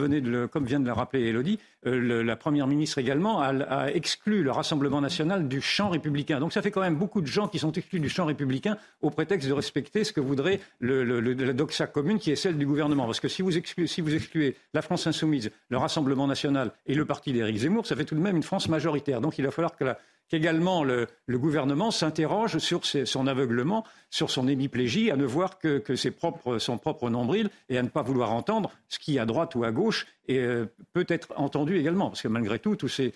vient de le rappeler Elodie, euh, la Première ministre également a, exclu le Rassemblement national du champ républicain. Donc ça fait quand même beaucoup de gens qui sont exclus du champ républicain au prétexte de respecter ce que voudrait la doxa commune qui est celle du gouvernement. Parce que si vous, excluez, si vous excluez la France insoumise, le Rassemblement national et le parti d'Éric Zemmour, ça fait tout de même une France majoritaire. Donc il va falloir que la, qu'également le, gouvernement s'interroge sur son aveuglement, sur son hémiplégie, à ne voir que, son propre nombril et à ne pas vouloir entendre ce qui, à droite ou à gauche, euh, peut être entendu également. Parce que malgré tout, tous ces,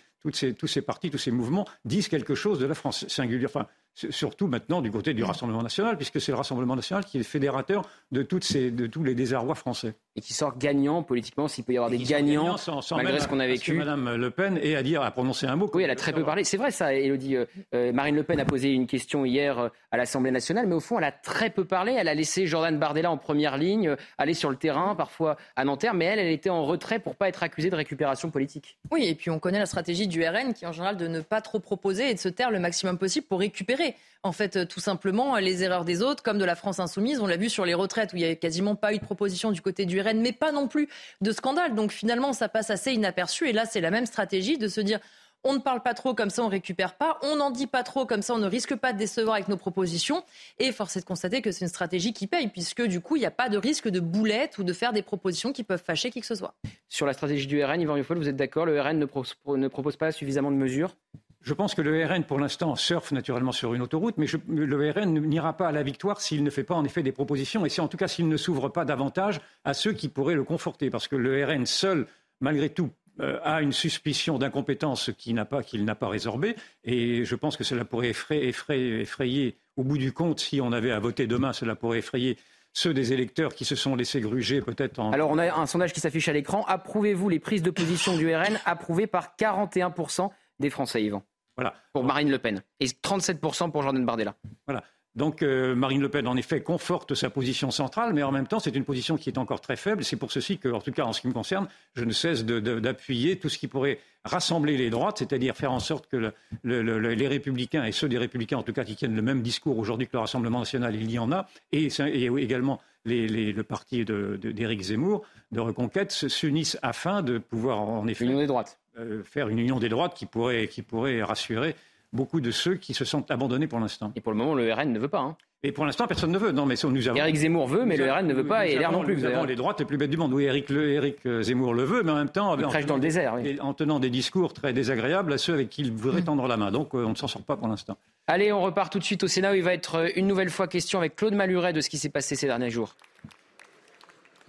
partis, tous ces mouvements disent quelque chose de la France singulière. Surtout maintenant du côté du Rassemblement national, puisque c'est le Rassemblement national qui est fédérateur de, toutes ces, de tous les désarrois français. Et qui sort gagnant politiquement, s'il peut y avoir des gagnants, malgré ce qu'on a vécu. Mme Le Pen ait à dire, à prononcer un mot. Oui, elle a très peu parlé. C'est vrai ça, Elodie. Euh, euh, Marine Le Pen a posé une question hier euh, à l'Assemblée nationale, mais au fond, elle a très peu parlé. Elle a laissé Jordan Bardella en première ligne, aller sur le terrain, parfois à Nanterre, mais elle, elle était en retrait pour pas être accusée de récupération politique. Oui, et puis on connaît la stratégie du RN, qui est en général de ne pas trop proposer et de se taire le maximum possible pour récupérer en fait, euh, tout simplement, les erreurs des autres, comme de la France insoumise. On l'a vu sur les retraites, où il n'y avait quasiment pas eu de proposition du côté du RN, mais pas non plus de scandale. Donc finalement, ça passe assez inaperçu. Et là, c'est la même stratégie de se dire on ne parle pas trop, comme ça on récupère pas. On n'en dit pas trop, comme ça on ne risque pas de décevoir avec nos propositions. Et force est de constater que c'est une stratégie qui paye, puisque du coup, il n'y a pas de risque de boulette ou de faire des propositions qui peuvent fâcher qui que ce soit. Sur la stratégie du RN, Yvan Riofol, vous êtes d'accord? Le RN ne propose pas suffisamment de mesures? Je pense que le RN, pour l'instant, surfe naturellement sur une autoroute, mais le RN n'ira pas à la victoire s'il ne fait pas en effet des propositions, et si en tout cas s'il ne s'ouvre pas davantage à ceux qui pourraient le conforter. Parce que le RN seul, malgré tout, euh, a une suspicion d'incompétence qu'il n'a pas, pas résorbée, et je pense que cela pourrait effrayer, au bout du compte, si on avait à voter demain, cela pourrait effrayer ceux des électeurs qui se sont laissés gruger peut-être en... Alors on a un sondage qui s'affiche à l'écran. Approuvez-vous les prises de position du RN Approuvé par 41% des Français, Yvan? Voilà. Pour Marine Le Pen. Et 37% pour Jordan Bardella. Voilà. Donc euh, Marine Le Pen, en effet, conforte sa position centrale, mais en même temps, c'est une position qui est encore très faible. C'est pour ceci que, en tout cas, en ce qui me concerne, je ne cesse d'appuyer tout ce qui pourrait rassembler les droites, c'est-à-dire faire en sorte que les républicains, et ceux des républicains, en tout cas, qui tiennent le même discours aujourd'hui que le Rassemblement national, il y en a, et, également le parti d'Éric Zemmour, de Reconquête, s'unissent afin de pouvoir, en effet... L'union des droites. Euh, faire une union des droites qui pourrait, qui pourrait rassurer beaucoup de ceux qui se sentent abandonnés pour l'instant. Et pour le moment, le RN ne veut pas. Hein. Et pour l'instant, personne ne veut. Non, mais nous avons. Eric Zemmour veut, mais le RN ne veut pas, et l'air non plus. Nous avons les droites les plus bêtes du monde. Oui, Eric, euh, Zemmour le veut, mais en même temps, en, dans le désert, en tenant des discours très désagréables à ceux avec qui il voudrait tendre la main. Donc, euh, on ne s'en sort pas pour l'instant. Allez, on repart tout de suite au Sénat où il va être une nouvelle fois question avec Claude Maluret de ce qui s'est passé ces derniers jours.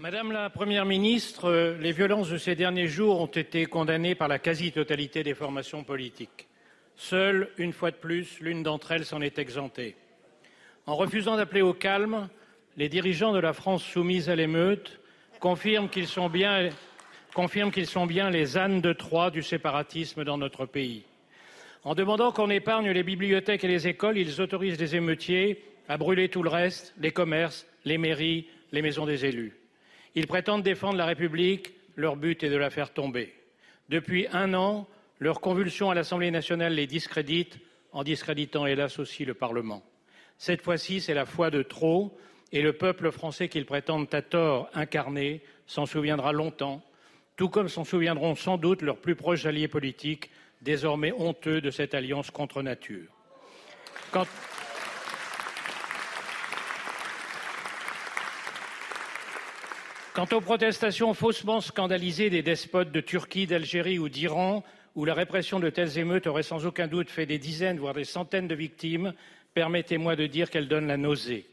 Madame la Première ministre, les violences de ces derniers jours ont été condamnées par la quasi-totalité des formations politiques. Seule, une fois de plus, l'une d'entre elles s'en est exemptée. En refusant d'appeler au calme, les dirigeants de la France soumise à l'émeute confirment qu'ils sont sont bien les ânes de Troie du séparatisme dans notre pays. En demandant qu'on épargne les bibliothèques et les écoles, ils autorisent les émeutiers à brûler tout le reste, les commerces, les mairies, les maisons des élus. Ils prétendent défendre la République, leur but est de la faire tomber. Depuis un an, leur convulsion à l'Assemblée nationale les discrédite, en discréditant hélas aussi le Parlement. Cette fois-ci, c'est la foi de trop, et le peuple français qu'ils prétendent à tort incarner s'en souviendra longtemps, tout comme s'en souviendront sans doute leurs plus proches alliés politiques, désormais honteux de cette alliance contre nature. Quant aux protestations faussement scandalisées des despotes de Turquie, d'Algérie ou d'Iran, où la répression de telles émeutes aurait sans aucun doute fait des dizaines, voire des centaines de victimes, permettez-moi de dire qu'elles donnent la nausée.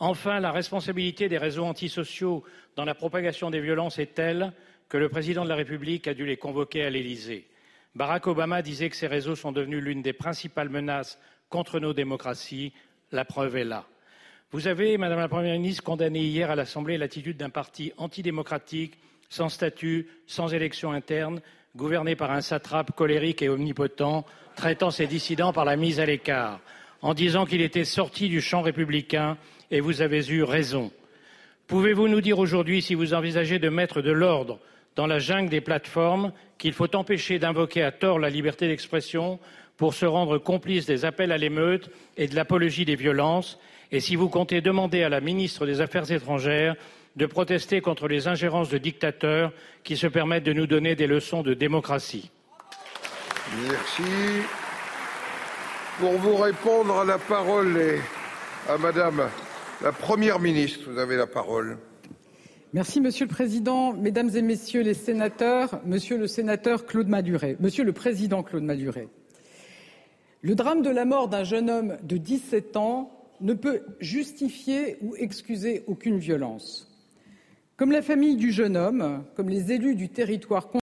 Enfin, la responsabilité des réseaux antisociaux dans la propagation des violences est telle que le président de la République a dû les convoquer à l'Élysée. Barack Obama disait que ces réseaux sont devenus l'une des principales menaces contre nos démocraties. La preuve est là. Vous avez, Madame la Première ministre, condamné hier à l'Assemblée l'attitude d'un parti antidémocratique, sans statut, sans élection interne, gouverné par un satrape colérique et omnipotent, traitant ses dissidents par la mise à l'écart, en disant qu'il était sorti du champ républicain, et vous avez eu raison. Pouvez-vous nous dire aujourd'hui si vous envisagez de mettre de l'ordre dans la jungle des plateformes, qu'il faut empêcher d'invoquer à tort la liberté d'expression pour se rendre complice des appels à l'émeute et de l'apologie des violences, et si vous comptez demander à la ministre des Affaires étrangères de protester contre les ingérences de dictateurs qui se permettent de nous donner des leçons de démocratie. Merci. Pour vous répondre, la parole est à Madame la Première ministre. Vous avez la parole. Merci, Monsieur le Président. Mesdames et Messieurs les sénateurs, Monsieur le sénateur Claude Maduret, Monsieur le Président Claude Maduret, le drame de la mort d'un jeune homme de 17 ans ne peut justifier ou excuser aucune violence. Comme la famille du jeune homme, comme les élus du territoire